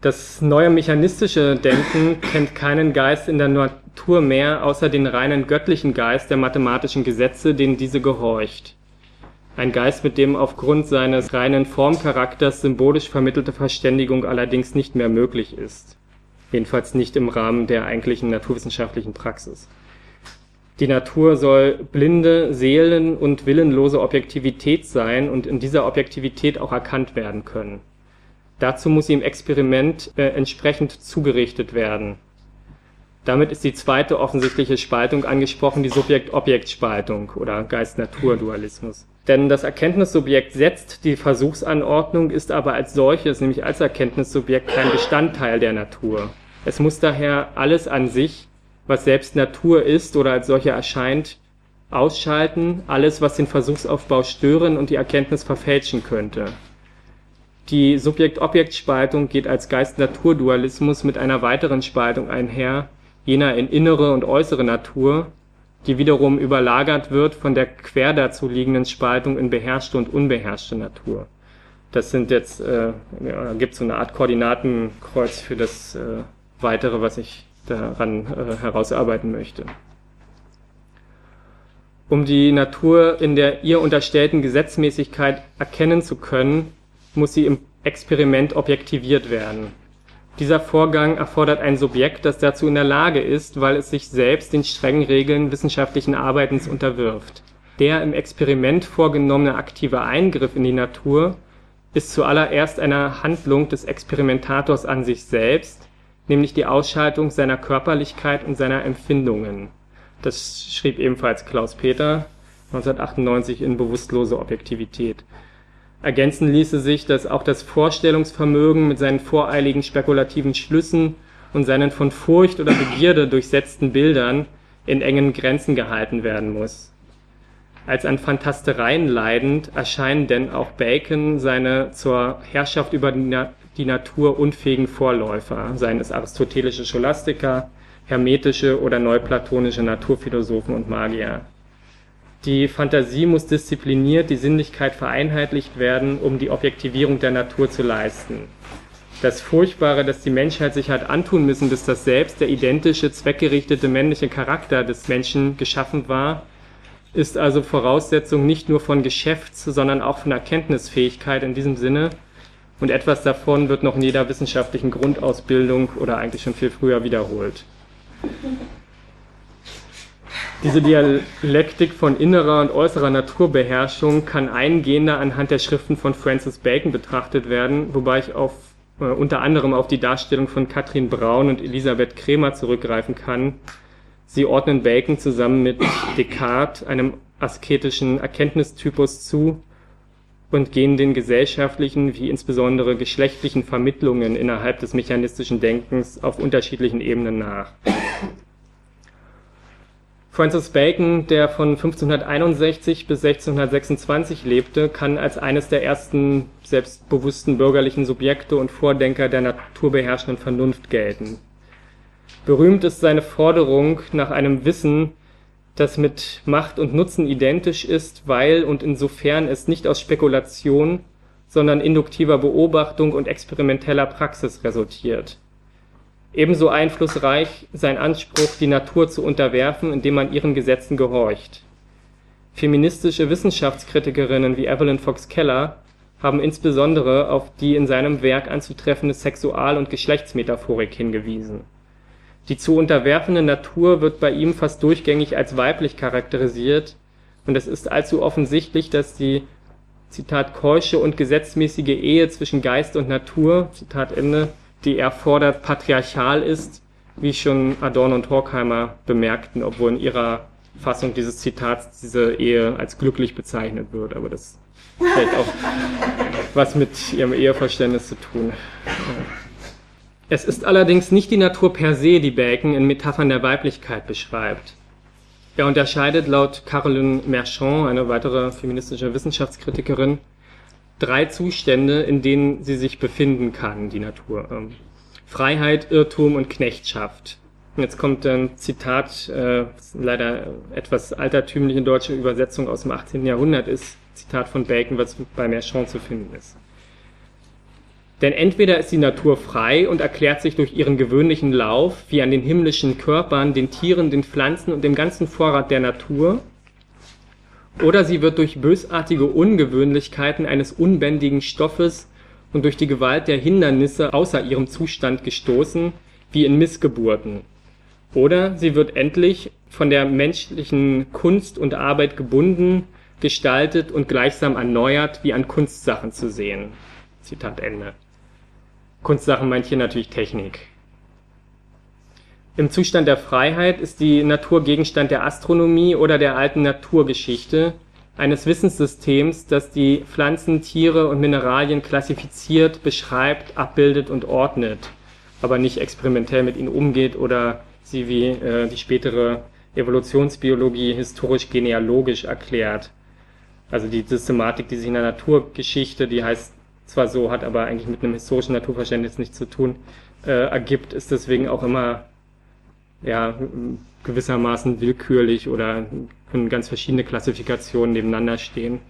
Das neue mechanistische Denken kennt keinen Geist in der Natur mehr, außer den reinen göttlichen Geist der mathematischen Gesetze, denen diese gehorcht. Ein Geist, mit dem aufgrund seines reinen Formcharakters symbolisch vermittelte Verständigung allerdings nicht mehr möglich ist. Jedenfalls nicht im Rahmen der eigentlichen naturwissenschaftlichen Praxis. Die Natur soll blinde, seelen- und willenlose Objektivität sein und in dieser Objektivität auch erkannt werden können. Dazu muss sie im Experiment äh, entsprechend zugerichtet werden. Damit ist die zweite offensichtliche Spaltung angesprochen, die Subjekt-Objekt-Spaltung oder Geist-Natur-Dualismus. Denn das Erkenntnissubjekt setzt die Versuchsanordnung, ist aber als solches, nämlich als Erkenntnissubjekt, kein Bestandteil der Natur. Es muss daher alles an sich was selbst Natur ist oder als solche erscheint, ausschalten, alles, was den Versuchsaufbau stören und die Erkenntnis verfälschen könnte. Die Subjekt-Objekt-Spaltung geht als Geist-Natur-Dualismus mit einer weiteren Spaltung einher, jener in innere und äußere Natur, die wiederum überlagert wird von der quer dazu liegenden Spaltung in beherrschte und unbeherrschte Natur. Das sind jetzt, äh, ja, gibt so eine Art Koordinatenkreuz für das äh, Weitere, was ich daran äh, herausarbeiten möchte. Um die Natur in der ihr unterstellten Gesetzmäßigkeit erkennen zu können, muss sie im Experiment objektiviert werden. Dieser Vorgang erfordert ein Subjekt, das dazu in der Lage ist, weil es sich selbst den strengen Regeln wissenschaftlichen Arbeitens unterwirft. Der im Experiment vorgenommene aktive Eingriff in die Natur ist zuallererst eine Handlung des Experimentators an sich selbst, nämlich die Ausschaltung seiner Körperlichkeit und seiner Empfindungen. Das schrieb ebenfalls Klaus Peter 1998 in Bewusstlose Objektivität. Ergänzen ließe sich, dass auch das Vorstellungsvermögen mit seinen voreiligen spekulativen Schlüssen und seinen von Furcht oder Begierde durchsetzten Bildern in engen Grenzen gehalten werden muss. Als an Fantastereien leidend erscheinen denn auch Bacon seine zur Herrschaft über die Natur unfähigen Vorläufer, seien es aristotelische Scholastiker, hermetische oder neuplatonische Naturphilosophen und Magier. Die Fantasie muss diszipliniert, die Sinnlichkeit vereinheitlicht werden, um die Objektivierung der Natur zu leisten. Das Furchtbare, das die Menschheit sich hat antun müssen, bis das Selbst, der identische, zweckgerichtete männliche Charakter des Menschen geschaffen war, ist also Voraussetzung nicht nur von Geschäfts-, sondern auch von Erkenntnisfähigkeit in diesem Sinne. Und etwas davon wird noch in jeder wissenschaftlichen Grundausbildung oder eigentlich schon viel früher wiederholt. Diese Dialektik von innerer und äußerer Naturbeherrschung kann eingehender anhand der Schriften von Francis Bacon betrachtet werden, wobei ich auf, äh, unter anderem auf die Darstellung von Katrin Braun und Elisabeth Kremer zurückgreifen kann. Sie ordnen Bacon zusammen mit Descartes einem asketischen Erkenntnistypus zu und gehen den gesellschaftlichen wie insbesondere geschlechtlichen Vermittlungen innerhalb des mechanistischen Denkens auf unterschiedlichen Ebenen nach. Francis Bacon, der von 1561 bis 1626 lebte, kann als eines der ersten selbstbewussten bürgerlichen Subjekte und Vordenker der naturbeherrschenden Vernunft gelten. Berühmt ist seine Forderung nach einem Wissen, das mit Macht und Nutzen identisch ist, weil und insofern es nicht aus Spekulation, sondern induktiver Beobachtung und experimenteller Praxis resultiert Ebenso einflussreich sein Anspruch, die Natur zu unterwerfen, indem man ihren Gesetzen gehorcht. Feministische Wissenschaftskritikerinnen wie Evelyn Fox Keller haben insbesondere auf die in seinem Werk anzutreffende Sexual und Geschlechtsmetaphorik hingewiesen. Die zu unterwerfende Natur wird bei ihm fast durchgängig als weiblich charakterisiert, und es ist allzu offensichtlich, dass die Zitat keusche und gesetzmäßige Ehe zwischen Geist und Natur Zitat Ende die er fordert, patriarchal ist, wie schon Adorno und Horkheimer bemerkten, obwohl in ihrer Fassung dieses Zitats diese Ehe als glücklich bezeichnet wird. Aber das hat auch was mit ihrem Eheverständnis zu tun. Es ist allerdings nicht die Natur per se, die Bacon in Metaphern der Weiblichkeit beschreibt. Er unterscheidet laut Caroline Merchant, eine weitere feministische Wissenschaftskritikerin, drei Zustände, in denen sie sich befinden kann, die Natur. Ähm, Freiheit, Irrtum und Knechtschaft. Jetzt kommt ein Zitat, äh, leider etwas altertümliche deutsche Übersetzung aus dem 18. Jahrhundert ist, Zitat von Bacon, was bei Merchant zu finden ist. Denn entweder ist die Natur frei und erklärt sich durch ihren gewöhnlichen Lauf, wie an den himmlischen Körpern, den Tieren, den Pflanzen und dem ganzen Vorrat der Natur, oder sie wird durch bösartige Ungewöhnlichkeiten eines unbändigen Stoffes und durch die Gewalt der Hindernisse außer ihrem Zustand gestoßen, wie in Missgeburten. Oder sie wird endlich von der menschlichen Kunst und Arbeit gebunden, gestaltet und gleichsam erneuert, wie an Kunstsachen zu sehen. Zitat Ende. Kunstsachen meint hier natürlich Technik. Im Zustand der Freiheit ist die Natur Gegenstand der Astronomie oder der alten Naturgeschichte, eines Wissenssystems, das die Pflanzen, Tiere und Mineralien klassifiziert, beschreibt, abbildet und ordnet, aber nicht experimentell mit ihnen umgeht oder sie wie äh, die spätere Evolutionsbiologie historisch genealogisch erklärt. Also die Systematik, die sich in der Naturgeschichte, die heißt zwar so, hat aber eigentlich mit einem historischen Naturverständnis nichts zu tun, äh, ergibt, ist deswegen auch immer ja, gewissermaßen willkürlich oder können ganz verschiedene Klassifikationen nebeneinander stehen.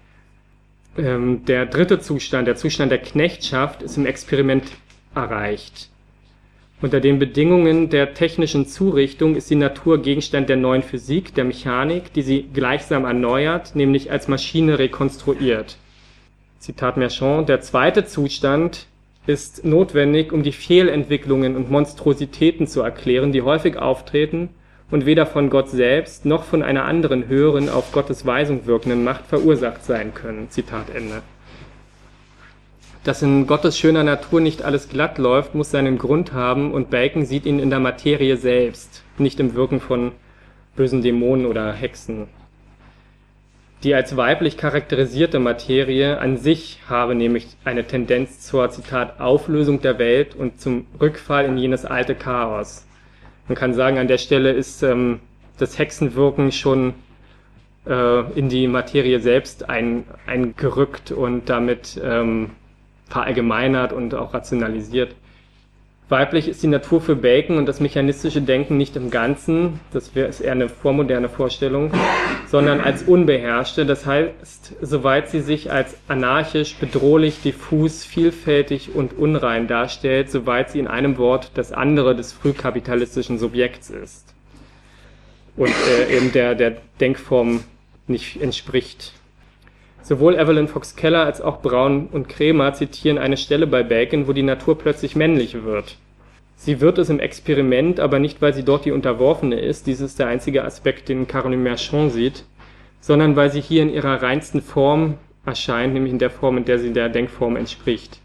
Ähm, der dritte Zustand, der Zustand der Knechtschaft, ist im Experiment erreicht. Unter den Bedingungen der technischen Zurichtung ist die Natur Gegenstand der neuen Physik, der Mechanik, die sie gleichsam erneuert, nämlich als Maschine rekonstruiert. Zitat Merchant, der zweite Zustand ist notwendig, um die Fehlentwicklungen und Monstrositäten zu erklären, die häufig auftreten und weder von Gott selbst noch von einer anderen höheren, auf Gottes Weisung wirkenden Macht verursacht sein können. Zitat Ende. Dass in Gottes schöner Natur nicht alles glatt läuft, muss seinen Grund haben und Bacon sieht ihn in der Materie selbst, nicht im Wirken von bösen Dämonen oder Hexen. Die als weiblich charakterisierte Materie an sich habe nämlich eine Tendenz zur, Zitat, Auflösung der Welt und zum Rückfall in jenes alte Chaos. Man kann sagen, an der Stelle ist ähm, das Hexenwirken schon äh, in die Materie selbst ein, eingerückt und damit ähm, verallgemeinert und auch rationalisiert. Weiblich ist die Natur für Bacon und das mechanistische Denken nicht im Ganzen, das ist eher eine vormoderne Vorstellung, sondern als unbeherrschte, das heißt, soweit sie sich als anarchisch, bedrohlich, diffus, vielfältig und unrein darstellt, soweit sie in einem Wort das andere des frühkapitalistischen Subjekts ist und äh, eben der, der Denkform nicht entspricht. Sowohl Evelyn Fox Keller als auch Braun und Kremer zitieren eine Stelle bei Bacon, wo die Natur plötzlich männlich wird. Sie wird es im Experiment, aber nicht, weil sie dort die Unterworfene ist, dies ist der einzige Aspekt, den Caroline Merchant sieht, sondern weil sie hier in ihrer reinsten Form erscheint, nämlich in der Form, in der sie der Denkform entspricht.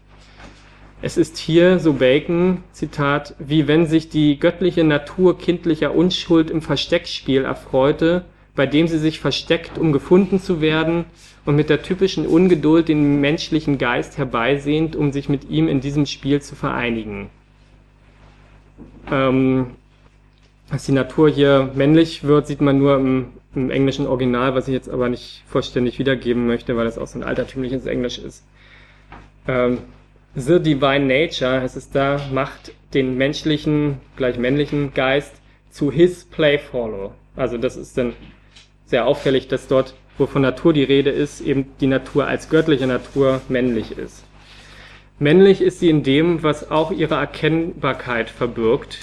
Es ist hier, so Bacon, Zitat, wie wenn sich die göttliche Natur kindlicher Unschuld im Versteckspiel erfreute, bei dem sie sich versteckt, um gefunden zu werden, und mit der typischen Ungeduld den menschlichen Geist herbeisehnt, um sich mit ihm in diesem Spiel zu vereinigen. Ähm, dass die Natur hier männlich wird, sieht man nur im, im, englischen Original, was ich jetzt aber nicht vollständig wiedergeben möchte, weil das auch so ein altertümliches Englisch ist. Ähm, The Divine Nature, heißt es da, macht den menschlichen, gleich männlichen Geist zu his playfellow. Also das ist dann sehr auffällig, dass dort wo von Natur die Rede ist, eben die Natur als göttliche Natur männlich ist. Männlich ist sie in dem, was auch ihre Erkennbarkeit verbirgt,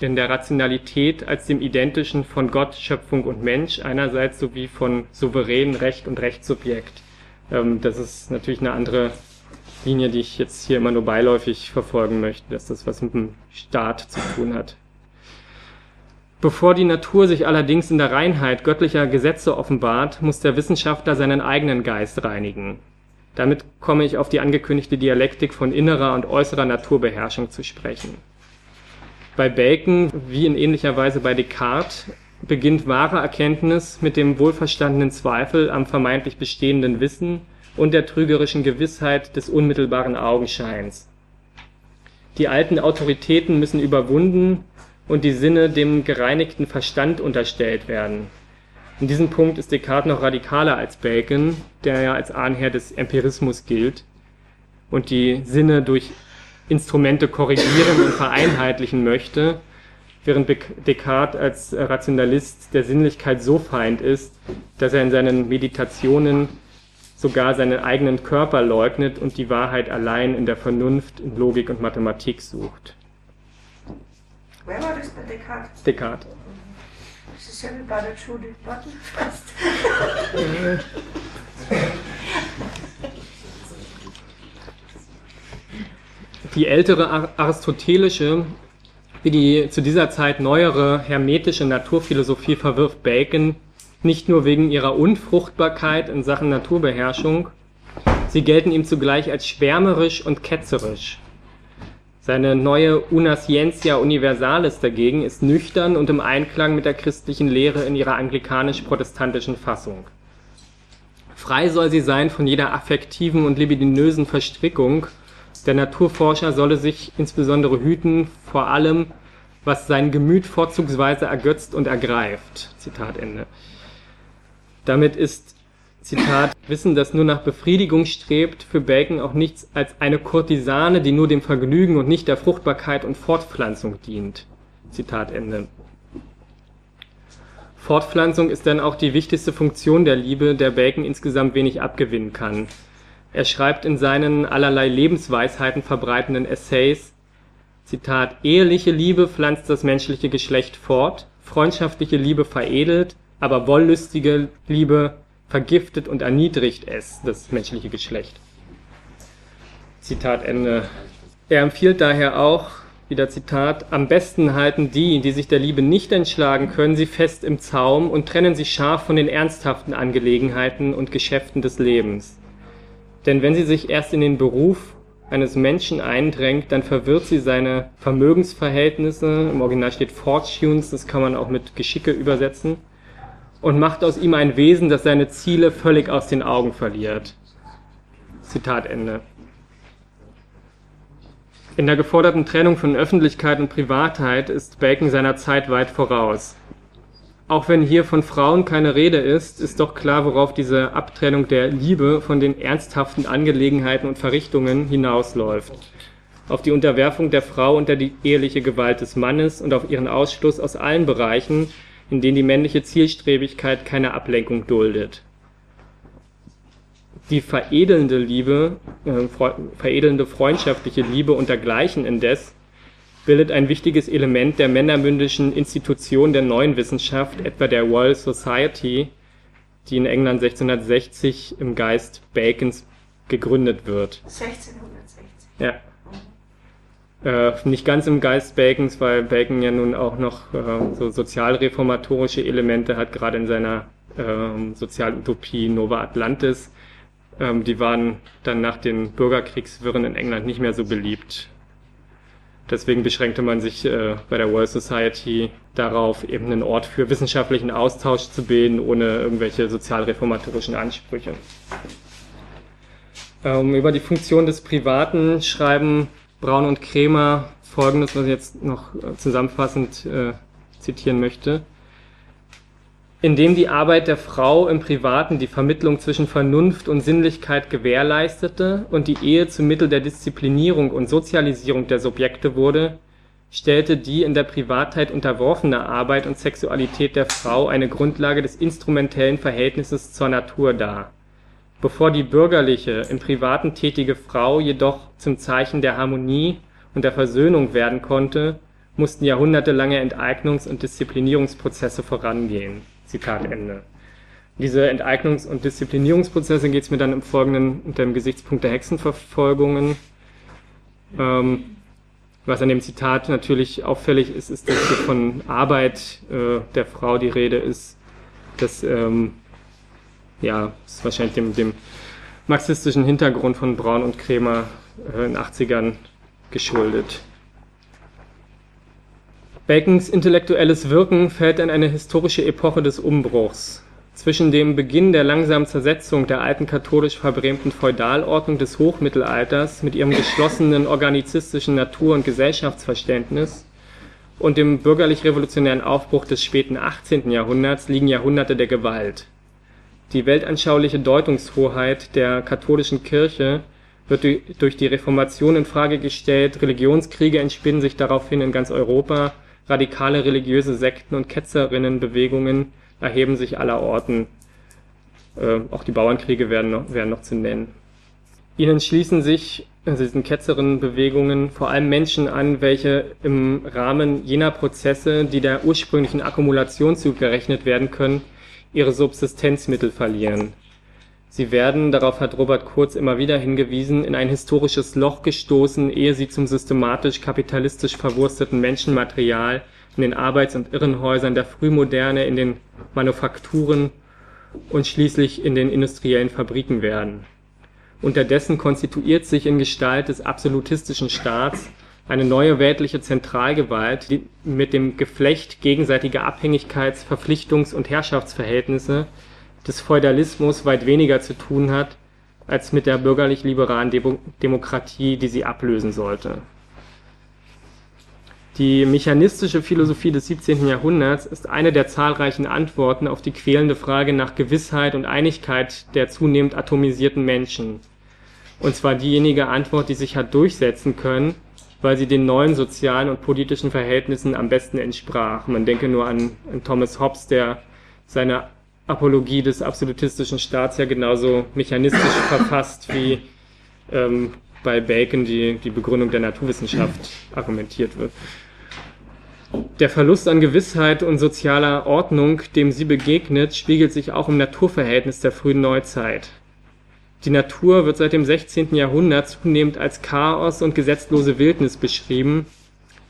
in der Rationalität als dem identischen von Gott, Schöpfung und Mensch einerseits sowie von souveränen Recht und Rechtssubjekt. Ähm, das ist natürlich eine andere Linie, die ich jetzt hier immer nur beiläufig verfolgen möchte, dass das was mit dem Staat zu tun hat. Bevor die Natur sich allerdings in der Reinheit göttlicher Gesetze offenbart, muss der Wissenschaftler seinen eigenen Geist reinigen. Damit komme ich auf die angekündigte Dialektik von innerer und äußerer Naturbeherrschung zu sprechen. Bei Bacon, wie in ähnlicher Weise bei Descartes, beginnt wahre Erkenntnis mit dem wohlverstandenen Zweifel am vermeintlich bestehenden Wissen und der trügerischen Gewissheit des unmittelbaren Augenscheins. Die alten Autoritäten müssen überwunden und die Sinne dem gereinigten Verstand unterstellt werden. In diesem Punkt ist Descartes noch radikaler als Bacon, der ja als Ahnherr des Empirismus gilt und die Sinne durch Instrumente korrigieren und vereinheitlichen möchte, während Descartes als Rationalist der Sinnlichkeit so feind ist, dass er in seinen Meditationen sogar seinen eigenen Körper leugnet und die Wahrheit allein in der Vernunft, in Logik und Mathematik sucht. Wer war das bei Descartes? Descartes. Wie bei der Judith Button fast. Die ältere aristotelische, wie die zu dieser Zeit neuere hermetische Naturphilosophie verwirft Bacon nicht nur wegen ihrer Unfruchtbarkeit in Sachen Naturbeherrschung, sie gelten ihm zugleich als schwärmerisch und ketzerisch. Seine neue Una Scientia Universalis dagegen ist nüchtern und im Einklang mit der christlichen Lehre in ihrer anglikanisch-protestantischen Fassung. Frei soll sie sein von jeder affektiven und libidinösen Verstrickung. Der Naturforscher solle sich insbesondere hüten vor allem, was sein Gemüt vorzugsweise ergötzt und ergreift. Zitat Ende. Damit ist Zitat, Wissen, das nur nach Befriedigung strebt, für Bacon auch nichts als eine Kurtisane, die nur dem Vergnügen und nicht der Fruchtbarkeit und Fortpflanzung dient. Zitat Ende. Fortpflanzung ist dann auch die wichtigste Funktion der Liebe, der Bacon insgesamt wenig abgewinnen kann. Er schreibt in seinen allerlei Lebensweisheiten verbreitenden Essays, Zitat, eheliche Liebe pflanzt das menschliche Geschlecht fort, freundschaftliche Liebe veredelt, aber wollüstige Liebe vergiftet und erniedrigt es, das menschliche Geschlecht. Zitat Ende. Er empfiehlt daher auch, wieder Zitat, am besten halten die, die sich der Liebe nicht entschlagen können, sie fest im Zaum und trennen sie scharf von den ernsthaften Angelegenheiten und Geschäften des Lebens. Denn wenn sie sich erst in den Beruf eines Menschen eindrängt, dann verwirrt sie seine Vermögensverhältnisse, im Original steht Fortunes, das kann man auch mit Geschicke übersetzen, und macht aus ihm ein Wesen, das seine Ziele völlig aus den Augen verliert. Zitat Ende. In der geforderten Trennung von Öffentlichkeit und Privatheit ist Bacon seiner Zeit weit voraus. Auch wenn hier von Frauen keine Rede ist, ist doch klar, worauf diese Abtrennung der Liebe von den ernsthaften Angelegenheiten und Verrichtungen hinausläuft. Auf die Unterwerfung der Frau unter die eheliche Gewalt des Mannes und auf ihren Ausschluss aus allen Bereichen, in denen die männliche Zielstrebigkeit keine Ablenkung duldet die veredelnde Liebe, äh, veredelnde freundschaftliche Liebe und dergleichen indes bildet ein wichtiges Element der männermündischen Institution der neuen Wissenschaft, etwa der Royal Society, die in England 1660 im Geist Bacons gegründet wird. 1660. Ja. Äh, nicht ganz im Geist Bacons, weil Bacon ja nun auch noch äh, so sozialreformatorische Elemente hat, gerade in seiner äh, Sozialutopie Nova Atlantis ähm, die waren dann nach den Bürgerkriegswirren in England nicht mehr so beliebt. Deswegen beschränkte man sich äh, bei der World Society darauf, eben einen Ort für wissenschaftlichen Austausch zu bilden, ohne irgendwelche sozialreformatorischen Ansprüche. Ähm, über die Funktion des Privaten schreiben Braun und Kremer Folgendes, was ich jetzt noch äh, zusammenfassend äh, zitieren möchte indem die Arbeit der Frau im Privaten die Vermittlung zwischen Vernunft und Sinnlichkeit gewährleistete und die Ehe zum Mittel der Disziplinierung und Sozialisierung der Subjekte wurde, stellte die in der Privatheit unterworfene Arbeit und Sexualität der Frau eine Grundlage des instrumentellen Verhältnisses zur Natur dar. Bevor die bürgerliche, im Privaten tätige Frau jedoch zum Zeichen der Harmonie und der Versöhnung werden konnte, mussten jahrhundertelange Enteignungs und Disziplinierungsprozesse vorangehen Zitat Ende. Diese Enteignungs- und Disziplinierungsprozesse geht es mir dann im Folgenden unter dem Gesichtspunkt der Hexenverfolgungen. Ähm, was an dem Zitat natürlich auffällig ist, ist, dass hier von Arbeit äh, der Frau die Rede ist. Das ähm, ja, ist wahrscheinlich dem, dem marxistischen Hintergrund von Braun und Kremer äh, in den 80ern geschuldet. Bacons intellektuelles Wirken fällt in eine historische Epoche des Umbruchs. Zwischen dem Beginn der langsamen Zersetzung der alten katholisch verbrämten Feudalordnung des Hochmittelalters mit ihrem geschlossenen organizistischen Natur- und Gesellschaftsverständnis und dem bürgerlich-revolutionären Aufbruch des späten 18. Jahrhunderts liegen Jahrhunderte der Gewalt. Die weltanschauliche Deutungshoheit der katholischen Kirche wird durch die Reformation in Frage gestellt, Religionskriege entspinnen sich daraufhin in ganz Europa radikale religiöse Sekten und Ketzerinnenbewegungen erheben sich allerorten. Äh, auch die Bauernkriege werden noch, werden noch zu nennen. Ihnen schließen sich also diesen Ketzerinnenbewegungen vor allem Menschen an, welche im Rahmen jener Prozesse, die der ursprünglichen Akkumulation zugerechnet werden können, ihre Subsistenzmittel verlieren. Sie werden, darauf hat Robert Kurz immer wieder hingewiesen, in ein historisches Loch gestoßen, ehe sie zum systematisch kapitalistisch verwursteten Menschenmaterial in den Arbeits- und Irrenhäusern der Frühmoderne, in den Manufakturen und schließlich in den industriellen Fabriken werden. Unterdessen konstituiert sich in Gestalt des absolutistischen Staats eine neue weltliche Zentralgewalt, die mit dem Geflecht gegenseitiger Abhängigkeits-, Verpflichtungs- und Herrschaftsverhältnisse des Feudalismus weit weniger zu tun hat als mit der bürgerlich-liberalen Demo Demokratie, die sie ablösen sollte. Die mechanistische Philosophie des 17. Jahrhunderts ist eine der zahlreichen Antworten auf die quälende Frage nach Gewissheit und Einigkeit der zunehmend atomisierten Menschen. Und zwar diejenige Antwort, die sich hat durchsetzen können, weil sie den neuen sozialen und politischen Verhältnissen am besten entsprach. Man denke nur an, an Thomas Hobbes, der seine Apologie des absolutistischen Staats ja genauso mechanistisch verfasst wie ähm, bei Bacon die, die Begründung der Naturwissenschaft argumentiert wird. Der Verlust an Gewissheit und sozialer Ordnung, dem sie begegnet, spiegelt sich auch im Naturverhältnis der frühen Neuzeit. Die Natur wird seit dem 16. Jahrhundert zunehmend als Chaos und gesetzlose Wildnis beschrieben,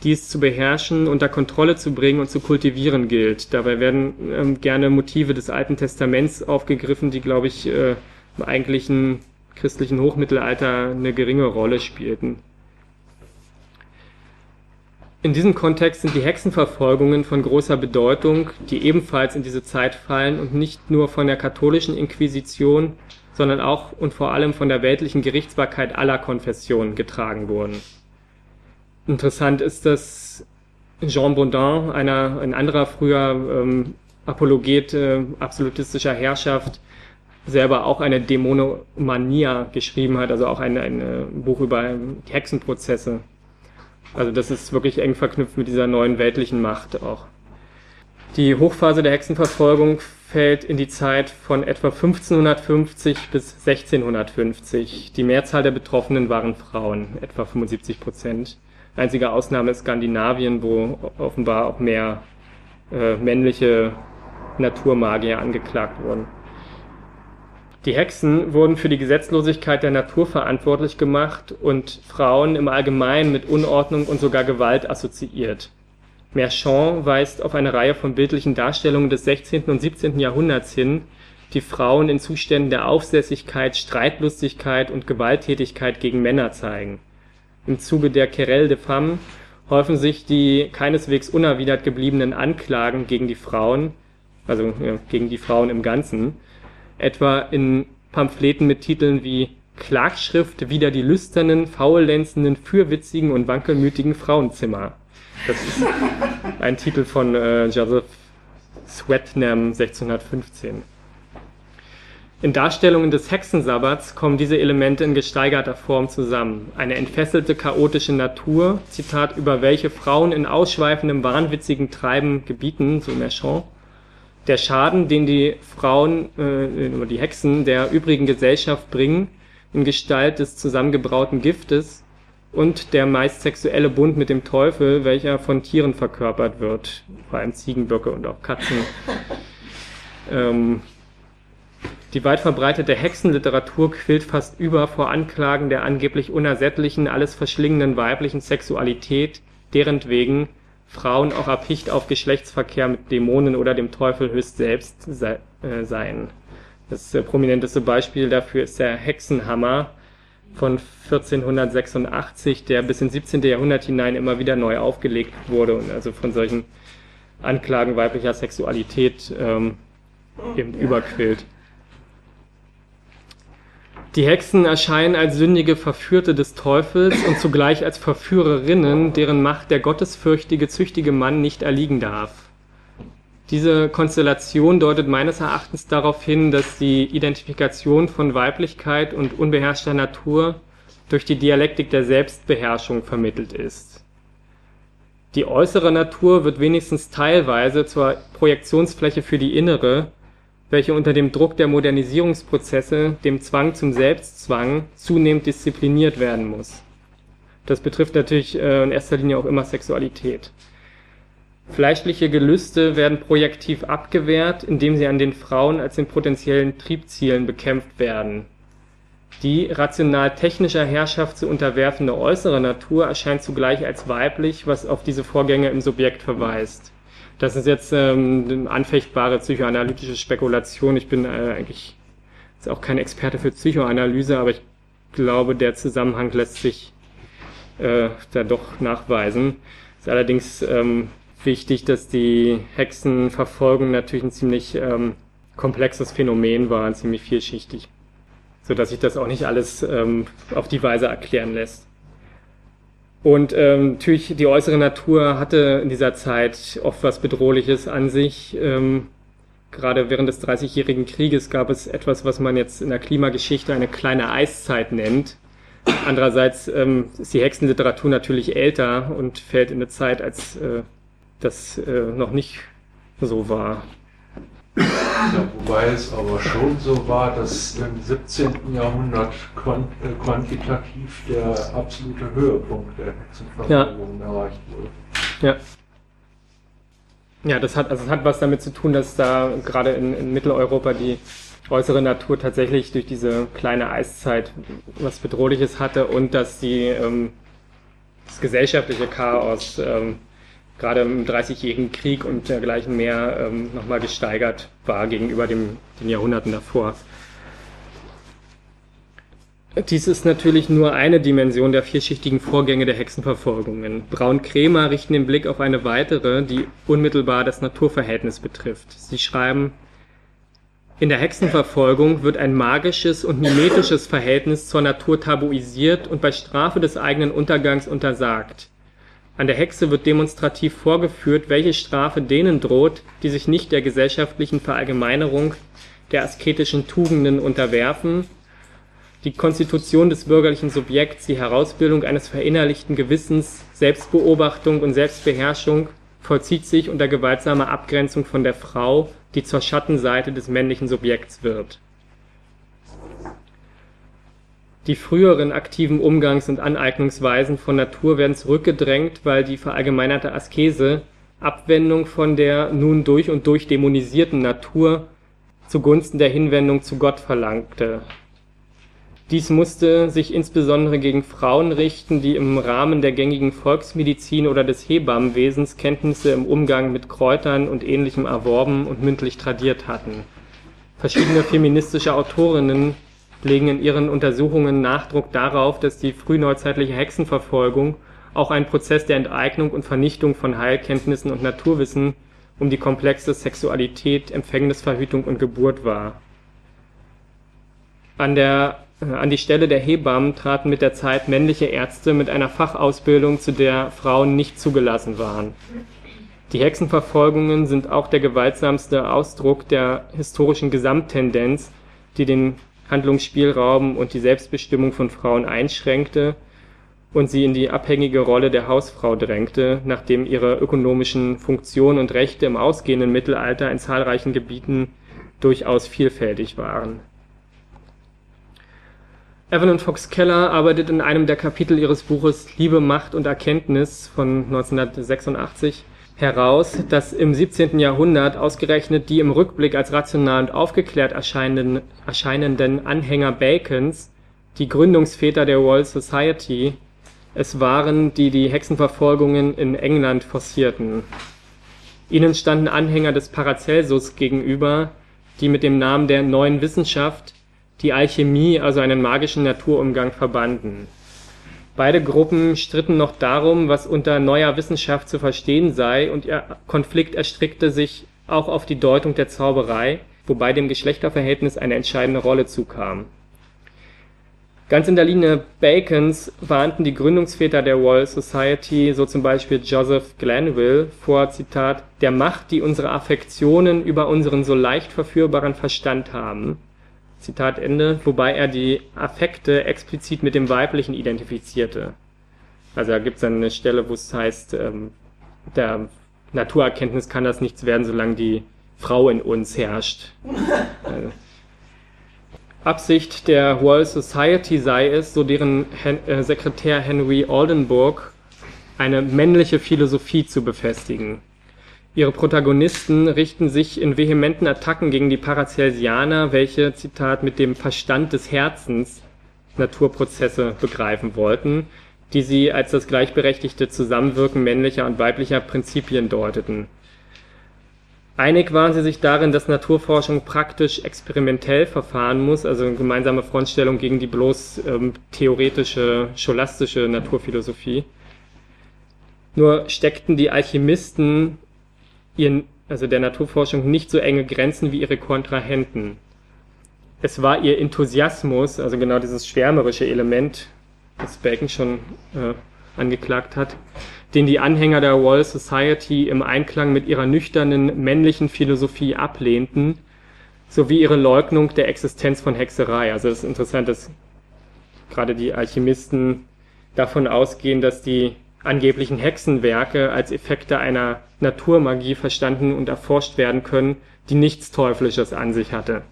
die es zu beherrschen, unter Kontrolle zu bringen und zu kultivieren gilt. Dabei werden ähm, gerne Motive des Alten Testaments aufgegriffen, die, glaube ich, äh, im eigentlichen christlichen Hochmittelalter eine geringe Rolle spielten. In diesem Kontext sind die Hexenverfolgungen von großer Bedeutung, die ebenfalls in diese Zeit fallen und nicht nur von der katholischen Inquisition, sondern auch und vor allem von der weltlichen Gerichtsbarkeit aller Konfessionen getragen wurden. Interessant ist, dass Jean Baudin, einer, ein anderer früher ähm, Apologet äh, absolutistischer Herrschaft, selber auch eine Dämonomania geschrieben hat, also auch ein, ein äh, Buch über Hexenprozesse. Also das ist wirklich eng verknüpft mit dieser neuen weltlichen Macht auch. Die Hochphase der Hexenverfolgung fällt in die Zeit von etwa 1550 bis 1650. Die Mehrzahl der Betroffenen waren Frauen, etwa 75 Prozent. Einzige Ausnahme ist Skandinavien, wo offenbar auch mehr äh, männliche Naturmagier angeklagt wurden. Die Hexen wurden für die Gesetzlosigkeit der Natur verantwortlich gemacht und Frauen im Allgemeinen mit Unordnung und sogar Gewalt assoziiert. Merchant weist auf eine Reihe von bildlichen Darstellungen des 16. und 17. Jahrhunderts hin, die Frauen in Zuständen der Aufsässigkeit, Streitlustigkeit und Gewalttätigkeit gegen Männer zeigen im Zuge der Querelle de Femmes häufen sich die keineswegs unerwidert gebliebenen Anklagen gegen die Frauen, also gegen die Frauen im Ganzen, etwa in Pamphleten mit Titeln wie Klagschrift wider die lüsternen, faulenzenden, fürwitzigen und wankelmütigen Frauenzimmer. Das ist ein Titel von äh, Joseph Swetnam 1615. In Darstellungen des Hexensabbats kommen diese Elemente in gesteigerter Form zusammen. Eine entfesselte, chaotische Natur, Zitat, über welche Frauen in ausschweifendem, wahnwitzigen Treiben gebieten, so Merchant. Der Schaden, den die Frauen, äh, die Hexen der übrigen Gesellschaft bringen, in Gestalt des zusammengebrauten Giftes und der meist sexuelle Bund mit dem Teufel, welcher von Tieren verkörpert wird, vor allem Ziegenböcke und auch Katzen. ähm, die weit verbreitete Hexenliteratur quillt fast über vor Anklagen der angeblich unersättlichen, alles verschlingenden weiblichen Sexualität, deren wegen Frauen auch erpicht auf Geschlechtsverkehr mit Dämonen oder dem Teufel höchst selbst se äh, seien. Das äh, prominenteste Beispiel dafür ist der Hexenhammer von 1486, der bis ins 17. Jahrhundert hinein immer wieder neu aufgelegt wurde und also von solchen Anklagen weiblicher Sexualität ähm, eben überquillt. Die Hexen erscheinen als sündige Verführte des Teufels und zugleich als Verführerinnen, deren Macht der gottesfürchtige, züchtige Mann nicht erliegen darf. Diese Konstellation deutet meines Erachtens darauf hin, dass die Identifikation von Weiblichkeit und unbeherrschter Natur durch die Dialektik der Selbstbeherrschung vermittelt ist. Die äußere Natur wird wenigstens teilweise zur Projektionsfläche für die innere, welche unter dem Druck der Modernisierungsprozesse, dem Zwang zum Selbstzwang, zunehmend diszipliniert werden muss. Das betrifft natürlich äh, in erster Linie auch immer Sexualität. Fleischliche Gelüste werden projektiv abgewehrt, indem sie an den Frauen als den potenziellen Triebzielen bekämpft werden. Die rational technischer Herrschaft zu unterwerfende äußere Natur erscheint zugleich als weiblich, was auf diese Vorgänge im Subjekt verweist. Das ist jetzt ähm, eine anfechtbare psychoanalytische Spekulation. Ich bin äh, eigentlich jetzt auch kein Experte für Psychoanalyse, aber ich glaube, der Zusammenhang lässt sich äh, da doch nachweisen. Ist allerdings ähm, wichtig, dass die Hexenverfolgung natürlich ein ziemlich ähm, komplexes Phänomen war, ziemlich vielschichtig, so dass sich das auch nicht alles ähm, auf die Weise erklären lässt. Und ähm, natürlich die äußere Natur hatte in dieser Zeit oft was Bedrohliches an sich. Ähm, gerade während des Dreißigjährigen Krieges gab es etwas, was man jetzt in der Klimageschichte eine kleine Eiszeit nennt. Andererseits ähm, ist die Hexenliteratur natürlich älter und fällt in eine Zeit, als äh, das äh, noch nicht so war. Ja, wobei es aber schon so war, dass im 17. Jahrhundert quant äh, quantitativ der absolute Höhepunkt der Hexenverfolgung ja. erreicht wurde. Ja. Ja, das hat, also es hat was damit zu tun, dass da gerade in, in Mitteleuropa die äußere Natur tatsächlich durch diese kleine Eiszeit was Bedrohliches hatte und dass die, ähm, das gesellschaftliche Chaos ähm, gerade im Dreißigjährigen Krieg und dergleichen mehr ähm, nochmal gesteigert war gegenüber dem, den Jahrhunderten davor. Dies ist natürlich nur eine Dimension der vierschichtigen Vorgänge der Hexenverfolgungen. Braun-Kremer richten den Blick auf eine weitere, die unmittelbar das Naturverhältnis betrifft. Sie schreiben, in der Hexenverfolgung wird ein magisches und mimetisches Verhältnis zur Natur tabuisiert und bei Strafe des eigenen Untergangs untersagt. An der Hexe wird demonstrativ vorgeführt, welche Strafe denen droht, die sich nicht der gesellschaftlichen Verallgemeinerung der asketischen Tugenden unterwerfen die Konstitution des bürgerlichen Subjekts, die Herausbildung eines verinnerlichten Gewissens, Selbstbeobachtung und Selbstbeherrschung vollzieht sich unter gewaltsamer Abgrenzung von der Frau, die zur Schattenseite des männlichen Subjekts wird. Die früheren aktiven Umgangs- und Aneignungsweisen von Natur werden zurückgedrängt, weil die verallgemeinerte Askese Abwendung von der nun durch und durch dämonisierten Natur zugunsten der Hinwendung zu Gott verlangte dies musste sich insbesondere gegen Frauen richten, die im Rahmen der gängigen Volksmedizin oder des Hebammenwesens Kenntnisse im Umgang mit Kräutern und Ähnlichem erworben und mündlich tradiert hatten. Verschiedene feministische Autorinnen legen in ihren Untersuchungen Nachdruck darauf, dass die frühneuzeitliche Hexenverfolgung auch ein Prozess der Enteignung und Vernichtung von Heilkenntnissen und Naturwissen um die komplexe Sexualität, Empfängnisverhütung und Geburt war. An der äh, an die Stelle der Hebammen traten mit der Zeit männliche Ärzte mit einer Fachausbildung, zu der Frauen nicht zugelassen waren. Die Hexenverfolgungen sind auch der gewaltsamste Ausdruck der historischen Gesamttendenz, die den Handlungsspielraum und die Selbstbestimmung von Frauen einschränkte und sie in die abhängige Rolle der Hausfrau drängte, nachdem ihre ökonomischen Funktionen und Rechte im ausgehenden Mittelalter in zahlreichen Gebieten durchaus vielfältig waren. Evelyn Fox Keller arbeitet in einem der Kapitel ihres Buches Liebe, Macht und Erkenntnis von 1986 heraus, dass im 17. Jahrhundert ausgerechnet die im Rückblick als rational und aufgeklärt erscheinenden, erscheinenden Anhänger Bacons, die Gründungsväter der Royal Society, es waren, die die Hexenverfolgungen in England forcierten. Ihnen standen Anhänger des Paracelsus gegenüber, die mit dem Namen der Neuen Wissenschaft die Alchemie, also einen magischen Naturumgang, verbanden. Beide Gruppen stritten noch darum, was unter neuer Wissenschaft zu verstehen sei, und ihr Konflikt erstrickte sich auch auf die Deutung der Zauberei, wobei dem Geschlechterverhältnis eine entscheidende Rolle zukam. Ganz in der Linie Bacons warnten die Gründungsväter der Royal Society, so zum Beispiel Joseph Glanville, vor, Zitat, der Macht, die unsere Affektionen über unseren so leicht verführbaren Verstand haben Zitat Ende, wobei er die Affekte explizit mit dem Weiblichen identifizierte. Also da gibt es eine Stelle, wo es heißt, ähm, der Naturerkenntnis kann das nichts werden, solange die Frau in uns herrscht. also, Absicht der Royal Society sei es, so deren Hen äh, Sekretär Henry Oldenburg, eine männliche Philosophie zu befestigen. Ihre Protagonisten richten sich in vehementen Attacken gegen die Paracelsianer, welche, Zitat, mit dem Verstand des Herzens Naturprozesse begreifen wollten, die sie als das gleichberechtigte Zusammenwirken männlicher und weiblicher Prinzipien deuteten. Einig waren sie sich darin, dass Naturforschung praktisch experimentell verfahren muss, also eine gemeinsame Frontstellung gegen die bloß ähm, theoretische, scholastische Naturphilosophie. Nur steckten die Alchemisten ihren, also der Naturforschung nicht so enge Grenzen wie ihre Kontrahenten. Es war ihr Enthusiasmus, also genau dieses schwärmerische Element, das Bacon schon äh, angeklagt hat, den die Anhänger der Royal Society im Einklang mit ihrer nüchternen männlichen Philosophie ablehnten, sowie ihre Leugnung der Existenz von Hexerei. Also das ist interessant, dass gerade die Alchemisten davon ausgehen, dass die angeblichen Hexenwerke als Effekte einer Naturmagie verstanden und erforscht werden können, die nichts Teuflisches an sich hatte.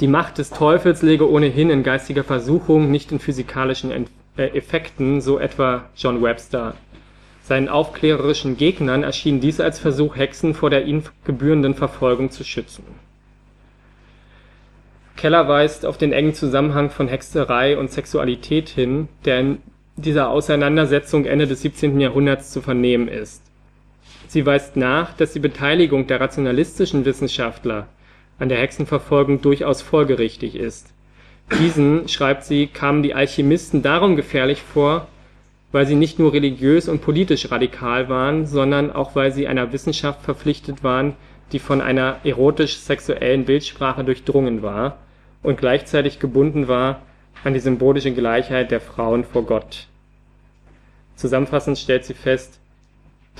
Die Macht des Teufels lege ohnehin in geistiger Versuchung, nicht in physikalischen äh, Effekten, so etwa John Webster. Seinen aufklärerischen Gegnern erschien dies als Versuch, Hexen vor der ihnen gebührenden Verfolgung zu schützen. Keller weist auf den engen Zusammenhang von Hexerei und Sexualität hin, der in dieser Auseinandersetzung Ende des 17. Jahrhunderts zu vernehmen ist. Sie weist nach, dass die Beteiligung der rationalistischen Wissenschaftler an der Hexenverfolgung durchaus folgerichtig ist. Diesen, schreibt sie, kamen die Alchemisten darum gefährlich vor, weil sie nicht nur religiös und politisch radikal waren, sondern auch weil sie einer Wissenschaft verpflichtet waren, die von einer erotisch-sexuellen Bildsprache durchdrungen war und gleichzeitig gebunden war an die symbolische Gleichheit der Frauen vor Gott. Zusammenfassend stellt sie fest,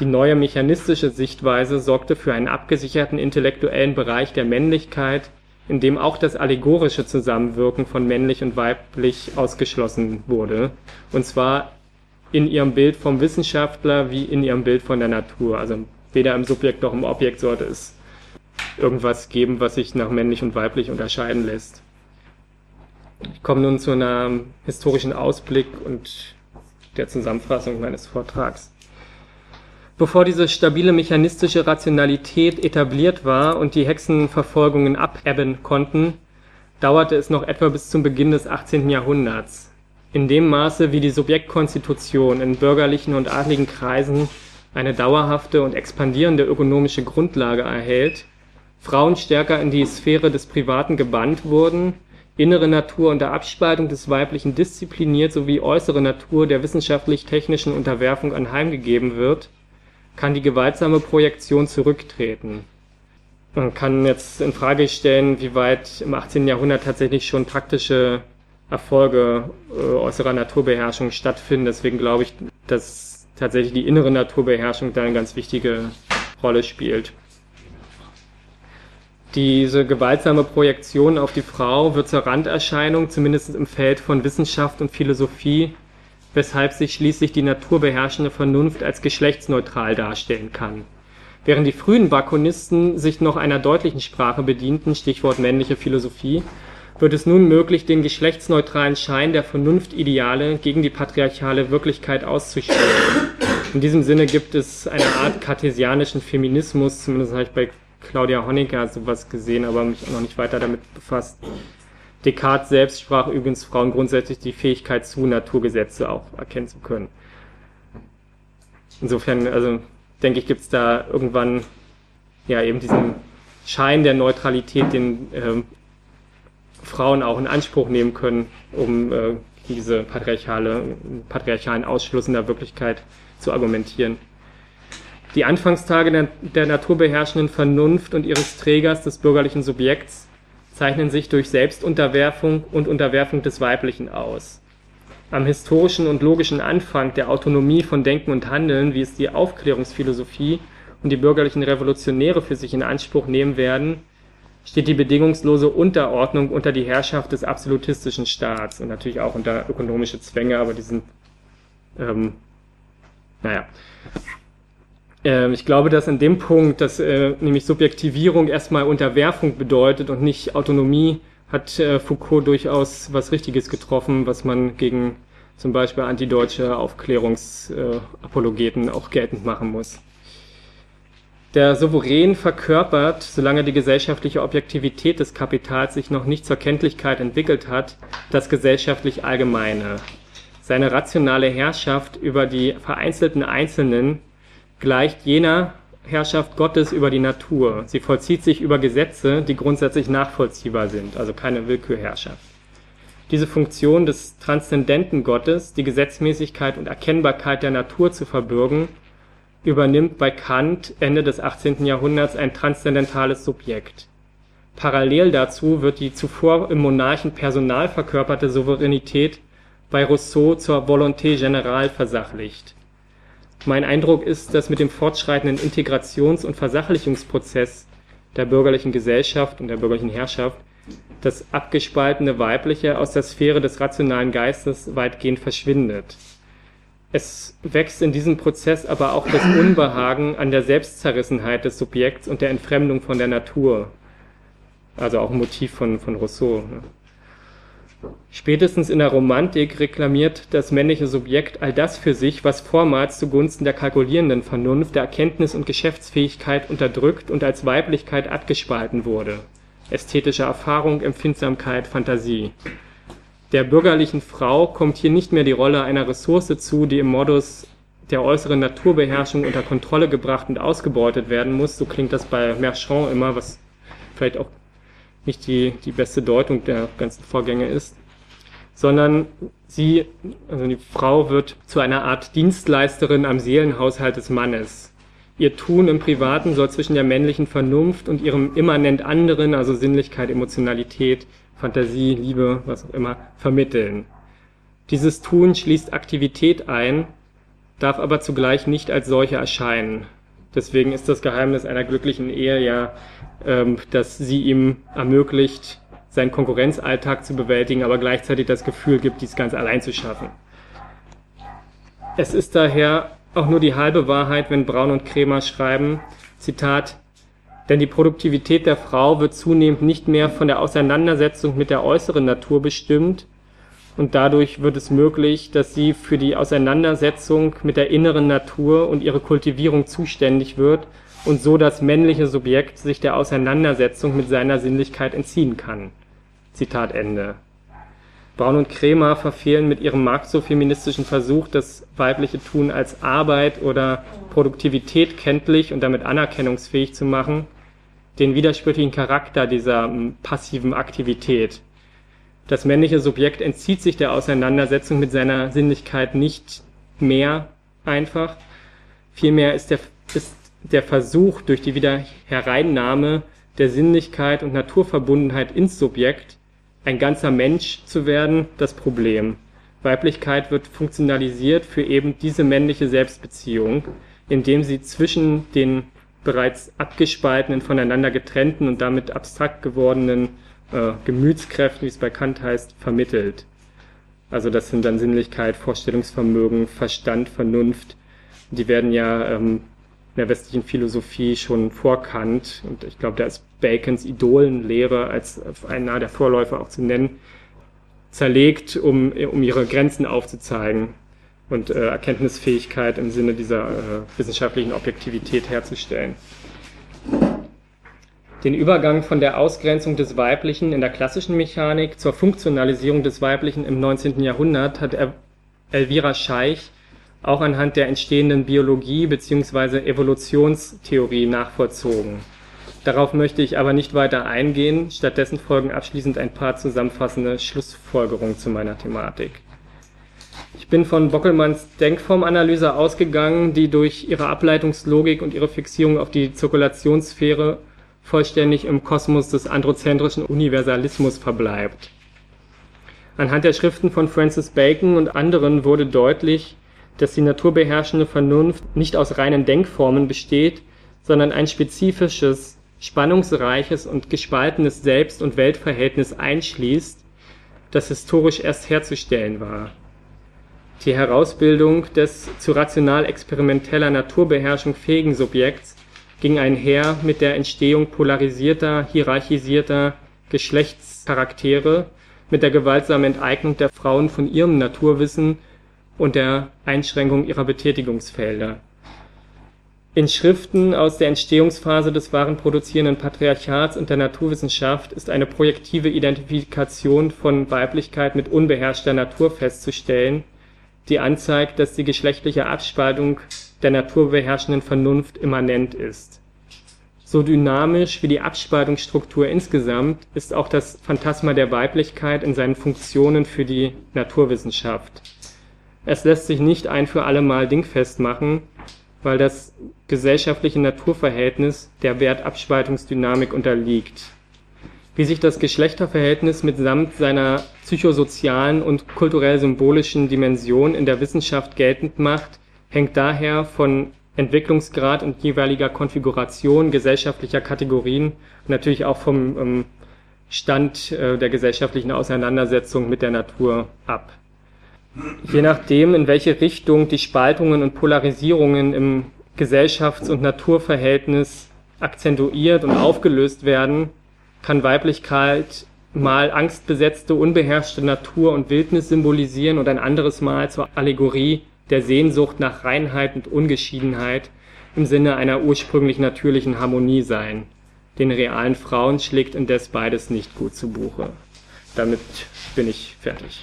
die neue mechanistische Sichtweise sorgte für einen abgesicherten intellektuellen Bereich der Männlichkeit, in dem auch das allegorische Zusammenwirken von männlich und weiblich ausgeschlossen wurde, und zwar in ihrem Bild vom Wissenschaftler wie in ihrem Bild von der Natur. Also weder im Subjekt noch im Objekt sollte es irgendwas geben, was sich nach männlich und weiblich unterscheiden lässt. Ich komme nun zu einem historischen Ausblick und der Zusammenfassung meines Vortrags. Bevor diese stabile mechanistische Rationalität etabliert war und die Hexenverfolgungen abebben konnten, dauerte es noch etwa bis zum Beginn des 18. Jahrhunderts. In dem Maße, wie die Subjektkonstitution in bürgerlichen und adligen Kreisen eine dauerhafte und expandierende ökonomische Grundlage erhält, Frauen stärker in die Sphäre des Privaten gebannt wurden, innere Natur unter Abspaltung des Weiblichen diszipliniert sowie äußere Natur der wissenschaftlich-technischen Unterwerfung anheimgegeben wird, kann die gewaltsame Projektion zurücktreten. Man kann jetzt in Frage stellen, wie weit im 18. Jahrhundert tatsächlich schon praktische Erfolge äh, äußerer Naturbeherrschung stattfinden. Deswegen glaube ich, dass tatsächlich die innere Naturbeherrschung da eine ganz wichtige Rolle spielt. Diese gewaltsame Projektion auf die Frau wird zur Randerscheinung, zumindest im Feld von Wissenschaft und Philosophie, weshalb sich schließlich die naturbeherrschende Vernunft als geschlechtsneutral darstellen kann. Während die frühen Bakonisten sich noch einer deutlichen Sprache bedienten, Stichwort männliche Philosophie, wird es nun möglich, den geschlechtsneutralen Schein der Vernunftideale gegen die patriarchale Wirklichkeit auszuspielen. In diesem Sinne gibt es eine Art kartesianischen Feminismus, zumindest habe ich bei Claudia Honecker sowas gesehen, aber mich noch nicht weiter damit befasst, Descartes selbst sprach übrigens Frauen grundsätzlich die Fähigkeit zu, Naturgesetze auch erkennen zu können. Insofern, also denke ich, gibt es da irgendwann ja eben diesen Schein der Neutralität, den äh, Frauen auch in Anspruch nehmen können, um äh, diese patriarchale, patriarchalen Ausschluss in der Wirklichkeit zu argumentieren. Die Anfangstage der, der naturbeherrschenden Vernunft und ihres Trägers, des bürgerlichen Subjekts, zeichnen sich durch Selbstunterwerfung und Unterwerfung des Weiblichen aus. Am historischen und logischen Anfang der Autonomie von Denken und Handeln, wie es die Aufklärungsphilosophie und die bürgerlichen Revolutionäre für sich in Anspruch nehmen werden, steht die bedingungslose Unterordnung unter die Herrschaft des absolutistischen Staats und natürlich auch unter ökonomische Zwänge, aber die sind, ähm, naja, ich glaube, dass in dem Punkt, dass äh, nämlich Subjektivierung erstmal Unterwerfung bedeutet und nicht Autonomie, hat äh, Foucault durchaus was Richtiges getroffen, was man gegen zum Beispiel antideutsche Aufklärungsapologeten auch geltend machen muss. Der Souverän verkörpert, solange die gesellschaftliche Objektivität des Kapitals sich noch nicht zur Kenntlichkeit entwickelt hat, das gesellschaftlich Allgemeine. Seine rationale Herrschaft über die vereinzelten Einzelnen gleicht jener Herrschaft Gottes über die Natur. Sie vollzieht sich über Gesetze, die grundsätzlich nachvollziehbar sind, also keine Willkürherrschaft. Diese Funktion des transzendenten Gottes, die Gesetzmäßigkeit und Erkennbarkeit der Natur zu verbürgen, übernimmt bei Kant Ende des 18. Jahrhunderts ein transzendentales Subjekt. Parallel dazu wird die zuvor im Monarchen Personal verkörperte Souveränität bei Rousseau zur Volonté générale versachlicht mein Eindruck ist, dass mit dem fortschreitenden Integrations- und Versachlichungsprozess der bürgerlichen Gesellschaft und der bürgerlichen Herrschaft das abgespaltene Weibliche aus der Sphäre des rationalen Geistes weitgehend verschwindet. Es wächst in diesem Prozess aber auch das Unbehagen an der Selbstzerrissenheit des Subjekts und der Entfremdung von der Natur. Also auch ein Motiv von, von Rousseau. Ne? Spätestens in der Romantik reklamiert das männliche Subjekt all das für sich, was vormals zugunsten der kalkulierenden Vernunft, der Erkenntnis und Geschäftsfähigkeit unterdrückt und als Weiblichkeit abgespalten wurde. ästhetischer Erfahrung, Empfindsamkeit, Fantasie. Der bürgerlichen Frau kommt hier nicht mehr die Rolle einer Ressource zu, die im Modus der äußeren Naturbeherrschung unter Kontrolle gebracht und ausgebeutet werden muss. So klingt das bei Merchant immer, was vielleicht auch nicht die, die beste Deutung der ganzen Vorgänge ist, sondern sie, also die Frau wird zu einer Art Dienstleisterin am Seelenhaushalt des Mannes. Ihr Tun im Privaten soll zwischen der männlichen Vernunft und ihrem immanent anderen, also Sinnlichkeit, Emotionalität, Fantasie, Liebe, was auch immer, vermitteln. Dieses Tun schließt Aktivität ein, darf aber zugleich nicht als solche erscheinen. Deswegen ist das Geheimnis einer glücklichen Ehe ja, ähm, dass sie ihm ermöglicht, seinen Konkurrenzalltag zu bewältigen, aber gleichzeitig das Gefühl gibt, dies ganz allein zu schaffen. Es ist daher auch nur die halbe Wahrheit, wenn Braun und Kremer schreiben, Zitat, denn die Produktivität der Frau wird zunehmend nicht mehr von der Auseinandersetzung mit der äußeren Natur bestimmt, und dadurch wird es möglich, dass sie für die Auseinandersetzung mit der inneren Natur und ihre Kultivierung zuständig wird und so das männliche Subjekt sich der Auseinandersetzung mit seiner Sinnlichkeit entziehen kann. Zitat Ende. Braun und Kremer verfehlen mit ihrem marxofeministischen Versuch, das weibliche Tun als Arbeit oder Produktivität kenntlich und damit anerkennungsfähig zu machen, den widersprüchlichen Charakter dieser passiven Aktivität. Das männliche Subjekt entzieht sich der Auseinandersetzung mit seiner Sinnlichkeit nicht mehr einfach. Vielmehr ist der, ist der Versuch, durch die Wiederhereinnahme der Sinnlichkeit und Naturverbundenheit ins Subjekt ein ganzer Mensch zu werden, das Problem. Weiblichkeit wird funktionalisiert für eben diese männliche Selbstbeziehung, indem sie zwischen den bereits abgespaltenen, voneinander getrennten und damit abstrakt gewordenen äh, Gemütskräften, wie es bei Kant heißt, vermittelt. Also das sind dann Sinnlichkeit, Vorstellungsvermögen, Verstand, Vernunft. Die werden ja ähm, in der westlichen Philosophie schon vor Kant und ich glaube, da ist Bacons Idolenlehre als einer der Vorläufer auch zu nennen, zerlegt, um, um ihre Grenzen aufzuzeigen und äh, Erkenntnisfähigkeit im Sinne dieser äh, wissenschaftlichen Objektivität herzustellen. Den Übergang von der Ausgrenzung des Weiblichen in der klassischen Mechanik zur Funktionalisierung des Weiblichen im 19. Jahrhundert hat Elvira Scheich auch anhand der entstehenden Biologie bzw. Evolutionstheorie nachvollzogen. Darauf möchte ich aber nicht weiter eingehen, stattdessen folgen abschließend ein paar zusammenfassende Schlussfolgerungen zu meiner Thematik. Ich bin von Bockelmanns Denkformanalyse ausgegangen, die durch ihre Ableitungslogik und ihre Fixierung auf die Zirkulationssphäre vollständig im Kosmos des androzentrischen Universalismus verbleibt. Anhand der Schriften von Francis Bacon und anderen wurde deutlich, dass die naturbeherrschende Vernunft nicht aus reinen Denkformen besteht, sondern ein spezifisches, spannungsreiches und gespaltenes Selbst- und Weltverhältnis einschließt, das historisch erst herzustellen war. Die Herausbildung des zu rational experimenteller Naturbeherrschung fähigen Subjekts ging einher mit der Entstehung polarisierter, hierarchisierter Geschlechtscharaktere, mit der gewaltsamen Enteignung der Frauen von ihrem Naturwissen und der Einschränkung ihrer Betätigungsfelder. In Schriften aus der Entstehungsphase des wahren produzierenden Patriarchats und der Naturwissenschaft ist eine projektive Identifikation von Weiblichkeit mit unbeherrschter Natur festzustellen, die anzeigt, dass die geschlechtliche Abspaltung der naturbeherrschenden Vernunft immanent ist. So dynamisch wie die Abspaltungsstruktur insgesamt ist auch das Phantasma der Weiblichkeit in seinen Funktionen für die Naturwissenschaft. Es lässt sich nicht ein für alle Mal dingfest machen, weil das gesellschaftliche Naturverhältnis der Wertabspaltungsdynamik unterliegt. Wie sich das Geschlechterverhältnis mitsamt seiner psychosozialen und kulturell-symbolischen Dimension in der Wissenschaft geltend macht, hängt daher von Entwicklungsgrad und jeweiliger Konfiguration gesellschaftlicher Kategorien und natürlich auch vom ähm, Stand äh, der gesellschaftlichen Auseinandersetzung mit der Natur ab. Je nachdem, in welche Richtung die Spaltungen und Polarisierungen im Gesellschafts- und Naturverhältnis akzentuiert und aufgelöst werden, kann Weiblichkeit mal angstbesetzte, unbeherrschte Natur und Wildnis symbolisieren und ein anderes Mal zur Allegorie der Sehnsucht nach Reinheit und Ungeschiedenheit im Sinne einer ursprünglich natürlichen Harmonie sein. den realen Frauen schlägt indes beides nicht gut zu Buche. Damit bin ich fertig.